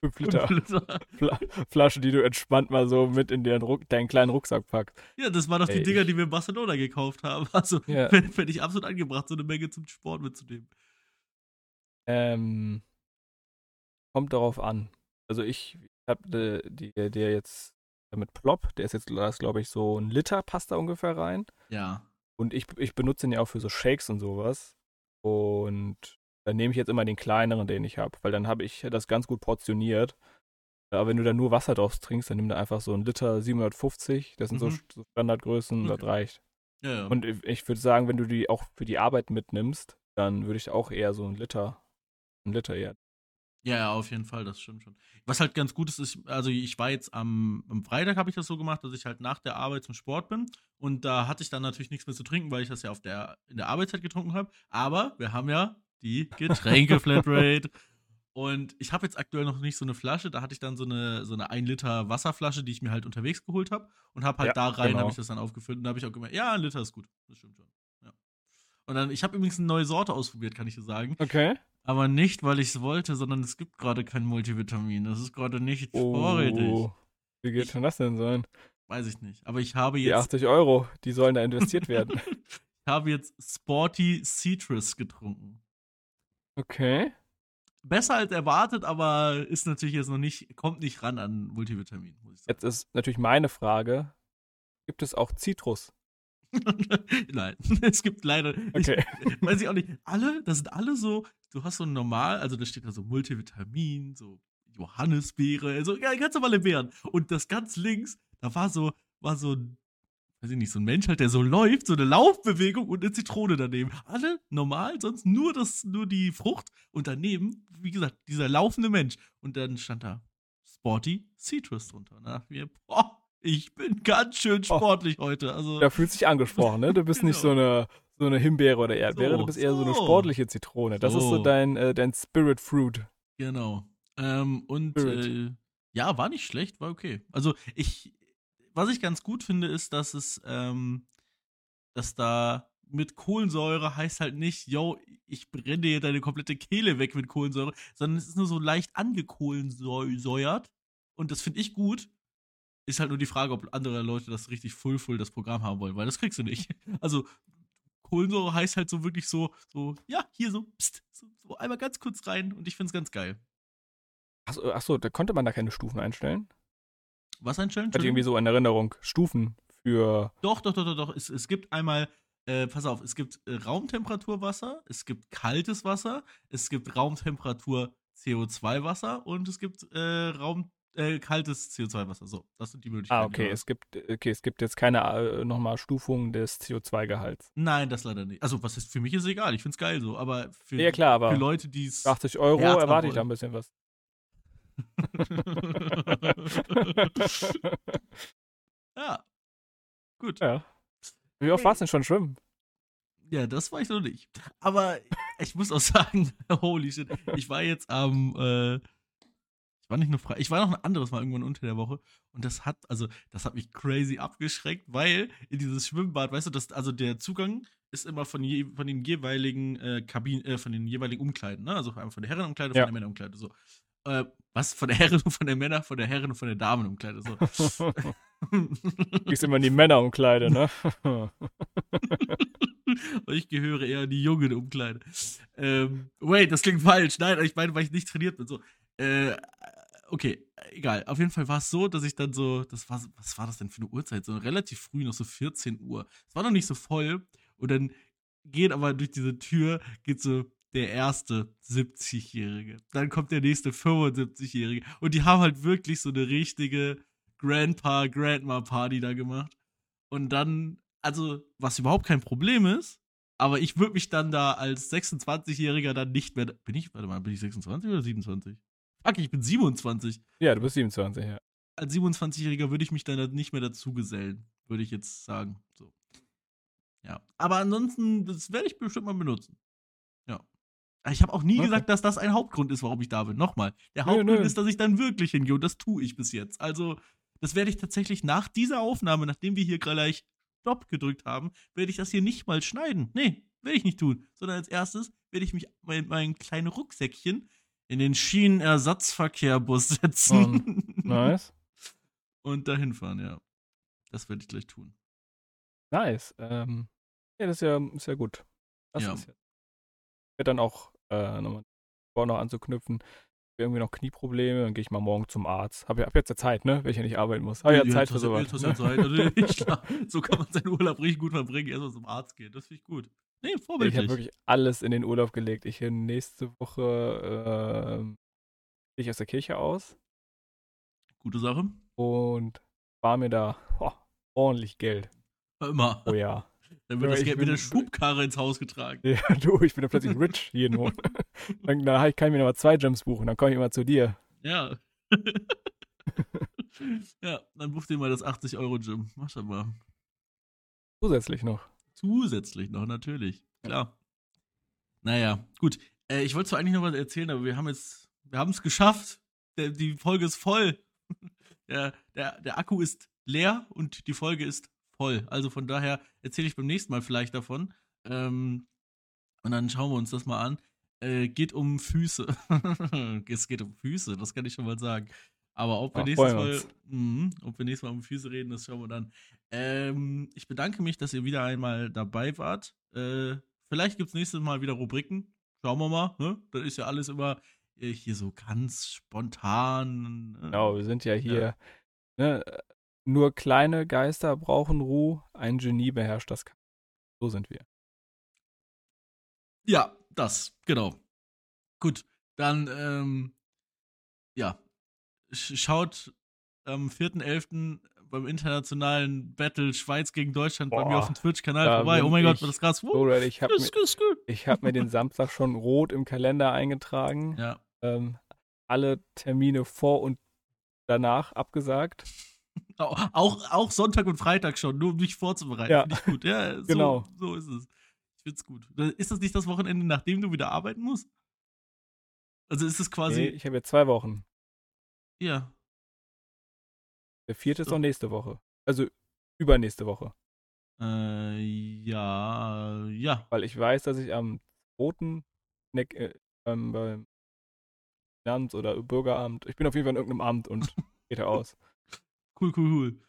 5 Liter Liter. [LAUGHS] Fla Flasche, die du entspannt mal so mit in den Ruck deinen kleinen Rucksack packst. Ja, das waren doch die Ey, Dinger, ich- die wir in Barcelona gekauft haben. Also, Ja. [LAUGHS] fände fänd ich absolut angebracht, so eine Menge zum Sport mitzunehmen. Ähm, kommt darauf an. Also ich habe die, die, der jetzt mit Plop, der ist jetzt, glaube ich so ein Liter passt da ungefähr rein. Ja. Und ich, ich benutze den ja auch für so Shakes und sowas. Und dann nehme ich jetzt immer den kleineren, den ich habe, weil dann habe ich das ganz gut portioniert. Aber wenn du da nur Wasser draus trinkst, dann nimm da einfach so ein Liter 750. Das sind so, Mhm. so Standardgrößen, das Okay. reicht. Ja, ja. Und ich, würde sagen, wenn du die auch für die Arbeit mitnimmst, dann würde ich auch eher so ein Liter, ein Liter eher. Ja, ja, auf jeden Fall, das stimmt schon. Was halt ganz gut ist, ist, also ich war jetzt am, am Freitag habe ich das so gemacht, dass ich halt nach der Arbeit zum Sport bin und da hatte ich dann natürlich nichts mehr zu trinken, weil ich das ja auf der, in der Arbeitszeit getrunken habe. Aber wir haben ja die Getränke-Flatrate. [LAUGHS] Und ich habe jetzt aktuell noch nicht so eine Flasche, da hatte ich dann so eine, so eine 1 Liter Wasserflasche, die ich mir halt unterwegs geholt habe und habe halt Ja, da rein, genau. habe ich das dann aufgefüllt und da habe ich auch gemerkt, ja, ein Liter ist gut, das stimmt schon. Und dann, ich habe übrigens eine neue Sorte ausprobiert, kann ich dir sagen. Okay. Aber nicht, weil ich es wollte, sondern es gibt gerade kein Multivitamin. Das ist gerade nicht vorrätig. Oh, wie geht denn das denn sein? Weiß ich nicht. Aber ich habe Die jetzt, 80 Euro, die sollen da investiert werden. [LAUGHS] ich habe jetzt Sporty Citrus getrunken. Okay. Besser als erwartet, aber ist natürlich jetzt noch nicht, kommt nicht ran an Multivitamin, muss ich sagen. Jetzt ist natürlich meine Frage: Gibt es auch Zitrus? [LAUGHS] Nein, [LAUGHS] es gibt leider. Okay. Ich, [LAUGHS] weiß ich auch nicht. Alle, das sind alle so, du hast so ein normal, also da steht da so Multivitamin, so Johannisbeere, so ja, ganz normale Beeren. Und das ganz links, da war so, war so ein, weiß ich nicht, so ein Mensch halt, der so läuft, so eine Laufbewegung und eine Zitrone daneben. Alle normal, sonst nur das, nur die Frucht und daneben, wie gesagt, dieser laufende Mensch. Und dann stand da Sporty Citrus drunter. Und da dachte ich mir, boah, ich bin ganz schön Oh. sportlich heute. Also, Da fühlt sich angesprochen, ne? Du bist nicht so [LAUGHS] eine, so eine Himbeere oder Erdbeere, So, du bist eher so eine so. sportliche Zitrone. Das ist so So. dein, äh, dein Spirit Fruit. Genau. Ähm, und äh, ja, war nicht schlecht, war okay. Also ich, was ich ganz gut finde, ist, dass es, ähm, dass da mit Kohlensäure heißt halt nicht, yo, ich brenne dir deine komplette Kehle weg mit Kohlensäure, sondern es ist nur so leicht angekohlensäuert. Und das finde ich gut. Ist halt nur die Frage, ob andere Leute das richtig full full das Programm haben wollen, weil das kriegst du nicht. [LAUGHS] Also Kohlensäure heißt halt so wirklich so, so, ja, hier so, pst, so, so einmal ganz kurz rein und ich find's ganz geil. Achso, achso, da konnte man da keine Stufen einstellen? Was einstellen? Hatte irgendwie so in Erinnerung. Stufen für. Doch, doch, doch, doch, doch. Es, es gibt einmal, äh, pass auf, es gibt äh, Raumtemperaturwasser, es gibt kaltes Wasser, es gibt Raumtemperatur CO2-Wasser und es gibt äh, Raum, äh, kaltes CO2-Wasser. So, das sind die Möglichkeiten. Ah, okay. genau. Es gibt, okay, es gibt jetzt keine äh, nochmal Stufung des CO2-Gehalts. Nein, das leider nicht. Also, was ist, für mich ist egal, ich find's geil so, aber für, Ja, klar, aber für Leute, die es. 80 Euro erwarte ich da ein bisschen was. [LAUGHS] ja. Gut. ja. Wie oft warst du denn schon schwimmen? Ja, das war ich noch nicht. Aber ich muss auch [LAUGHS] sagen, holy shit, ich war jetzt am, äh, ich war nicht nur frei, ich war noch ein anderes Mal irgendwann unter der Woche und das hat, also, das hat mich crazy abgeschreckt, weil in dieses Schwimmbad, weißt du, das, also der Zugang ist immer von, je, von den jeweiligen äh, Kabinen, äh, von den jeweiligen Umkleiden, ne? Also einmal von der Herrenumkleide, von Ja. der Männerumkleide, so. Äh, was? Von der Herren und [LAUGHS] von der Männer, von der Herren und von der Damenumkleide, so. [LAUGHS] Gehst immer in die Männerumkleide, ne? [LAUGHS] ich gehöre eher in die jungen Umkleide. Ähm, wait, das klingt falsch. Nein, ich meine, weil ich nicht trainiert bin. So. Äh, okay, egal. Auf jeden Fall war es so, dass ich dann so, das war, was war das denn für eine Uhrzeit? So relativ früh, noch so 14 Uhr. Es war noch nicht so voll. Und dann geht aber durch diese Tür, geht so der erste 70-Jährige. Dann kommt der nächste 75-Jährige. Und die haben halt wirklich so eine richtige Grandpa, Grandma-Party da gemacht. Und dann, also, was überhaupt kein Problem ist, aber ich würde mich dann da als 26-Jähriger dann nicht mehr. Bin ich, warte mal, bin ich 26 oder 27? Fuck, ich bin 27. Ja, du bist 27, ja. Als 27-Jähriger würde ich mich dann nicht mehr dazu gesellen, würde ich jetzt sagen. So. Ja. Aber ansonsten, das werde ich bestimmt mal benutzen. Ja. Ich habe auch nie okay. gesagt, dass das ein Hauptgrund ist, warum ich da bin. Nochmal. Der Hauptgrund nö, nö. ist, dass ich dann wirklich hingehe und das tue ich bis jetzt. Also, das werde ich tatsächlich nach dieser Aufnahme, nachdem wir hier gleich Stopp gedrückt haben, werde ich das hier nicht mal schneiden. Nee, werde ich nicht tun. Sondern als erstes werde ich mich mein, mein kleines Rucksäckchen in den Schienenersatzverkehrbus setzen. Um, nice. [LAUGHS] und dahin fahren, ja. Das werde ich gleich tun. Nice. Ähm, ja, das ist ja, ist ja gut. Das ja. ist ja. Ich werde dann auch äh, nochmal noch anzuknüpfen irgendwie noch Knieprobleme, dann gehe ich mal morgen zum Arzt. Hab, hab jetzt ja Zeit, ne? Wenn ich ja nicht arbeiten muss. Hab ja, ja Zeit für sowas. Ja, ne? Zeit. Also, [LAUGHS] klar, so kann man seinen Urlaub richtig gut verbringen, erstmal zum Arzt gehen. Das finde ich gut. Nee, vorbildlich. Ich habe wirklich alles in den Urlaub gelegt. Ich bin nächste Woche äh, ich aus der Kirche aus. Gute Sache. Und war mir da oh, ordentlich Geld. Immer. Oh ja. [LAUGHS] Dann wird ja, das Geld mit der Schubkarre ins Haus getragen. Ja, [LAUGHS] du, ich bin ja plötzlich rich jeden [LAUGHS] Monat. dann, dann kann ich mir nochmal zwei Gems buchen, dann komme ich immer zu dir. Ja. ja, dann buch dir mal das 80-Euro-Gym. Mach das mal. Zusätzlich noch. Zusätzlich noch, natürlich. Klar. Naja, gut. Äh, ich wollte zwar eigentlich noch was erzählen, aber wir haben jetzt, wir haben es geschafft. Der, die Folge ist voll. [LAUGHS] der, der, der Akku ist leer und die Folge ist voll. Also von daher erzähle ich beim nächsten Mal vielleicht davon. Ähm, und dann schauen wir uns das mal an. Äh, geht um Füße. [LAUGHS] es geht um Füße, das kann ich schon mal sagen. Aber ob wir, Ach, nächstes Mal, mh, ob wir nächstes Mal um Füße reden, das schauen wir dann. Ähm, ich bedanke mich, dass ihr wieder einmal dabei wart. Äh, vielleicht gibt es nächstes Mal wieder Rubriken. Schauen wir mal. Ne? Das ist ja alles immer äh, hier so ganz spontan. Ne? Genau, wir sind ja hier. Ne, nur kleine Geister brauchen Ruhe, ein Genie beherrscht das. So sind wir. Ja, das, genau. Gut, dann, ähm, ja, schaut am 4.11. beim internationalen Battle Schweiz gegen Deutschland Boah, bei mir auf dem Twitch-Kanal vorbei. Oh mein Gott, war das krass. Uh, ich habe mir, hab mir den Samstag schon rot im Kalender eingetragen. [LAUGHS] Ja. Ähm, alle Termine vor und danach abgesagt. [LAUGHS] Auch, auch Sonntag und Freitag schon, nur um mich vorzubereiten. Ja. Finde ich gut. Ja, [LAUGHS] so, genau. So ist es. Ich finde es gut. Ist das nicht das Wochenende, nachdem du wieder arbeiten musst? Also ist es quasi. Nee, ich habe ja zwei Wochen. Ja. Der vierte so. ist noch nächste Woche. Also übernächste Woche. Äh, ja, ja. Weil ich weiß, dass ich am 2. Ne, äh, ähm, beim Finanz- oder Bürgeramt, ich bin auf jeden Fall in irgendeinem Amt und [LAUGHS] geht er aus. Cool, cool, cool.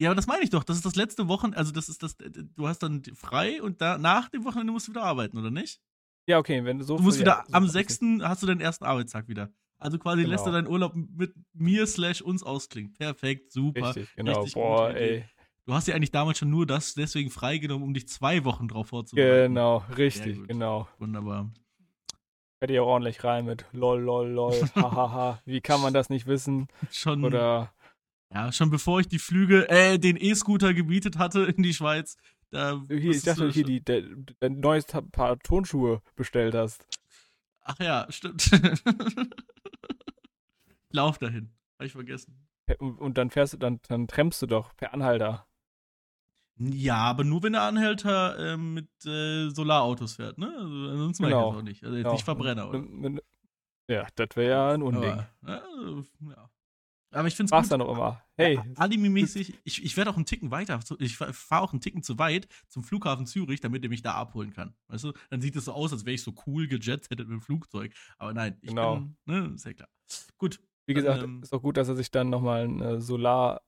Ja, aber das meine ich doch. Das ist das letzte Wochenende. Also, das ist das. Du hast dann frei und da, nach dem Wochenende musst du wieder arbeiten, oder nicht? Ja, okay. Wenn du so. Du musst wieder. Ja, am 6. hast du deinen ersten Arbeitstag wieder. Also quasi genau. lässt du deinen Urlaub mit mir slash uns ausklingen. Perfekt, super. Richtig, genau. Richtig Boah, ey. Du hast ja eigentlich damals schon nur das deswegen freigenommen, um dich zwei Wochen drauf vorzubereiten. Genau, richtig, genau. Wunderbar. Hätte ja ordentlich rein mit lol, lol, lol, [LAUGHS] hahaha. Wie kann man das nicht wissen? Schon. Oder ja, schon bevor ich die Flüge, äh, den E-Scooter gebietet hatte in die Schweiz. Da hier, ich dachte, hier die, der, dein neues Paar Turnschuhe bestellt hast. Ach ja, stimmt. [LAUGHS] Lauf dahin. Hab ich vergessen. Und, dann fährst du, dann, dann trempst du doch per Anhalter. Ja, aber nur wenn der Anhälter äh, mit äh, Solarautos fährt, ne? Also, ansonsten genau. ich das auch nicht. Also jetzt genau. nicht Verbrenner, oder? Ja, das wäre ja ein Unding. Aber, ja. Aber ich finde es Mach's dann noch immer. Hey. Ja, Anime-mäßig, ich, ich werde auch einen Ticken weiter, ich fahre auch einen Ticken zu weit zum Flughafen Zürich, damit er mich da abholen kann. Weißt du? Dann sieht es so aus, als wäre ich so cool gejetsettet mit dem Flugzeug. Aber nein, ich genau. bin, ne, ist ja klar. Gut. Wie gesagt, ähm, ist auch gut, dass er sich dann nochmal ein Solar,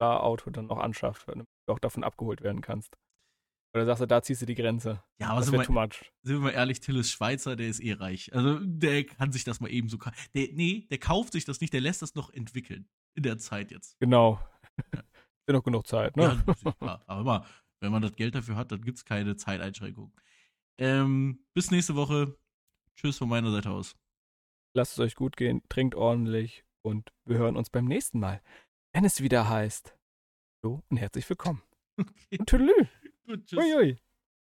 Solarauto dann noch anschafft, damit du auch davon abgeholt werden kannst. Oder sagst du, da ziehst du die Grenze? Ja, aber Das sind wir, too much. sind wir mal ehrlich, Till ist Schweizer, der ist eh reich. Also der kann sich das mal eben so. ka- Der, nee, der kauft sich das nicht, der lässt das noch entwickeln. In der Zeit jetzt. Genau. [LAUGHS] Ist ja noch genug Zeit, ne? Ja, ist klar. Aber immer, wenn man das Geld dafür hat, dann gibt es keine Zeiteinschränkung. Ähm, bis nächste Woche. Tschüss von meiner Seite aus. Lasst es euch gut gehen, trinkt ordentlich und wir hören uns beim nächsten Mal, wenn es wieder heißt. So und herzlich willkommen. [LAUGHS] Okay, Und tüdelü. Uiui.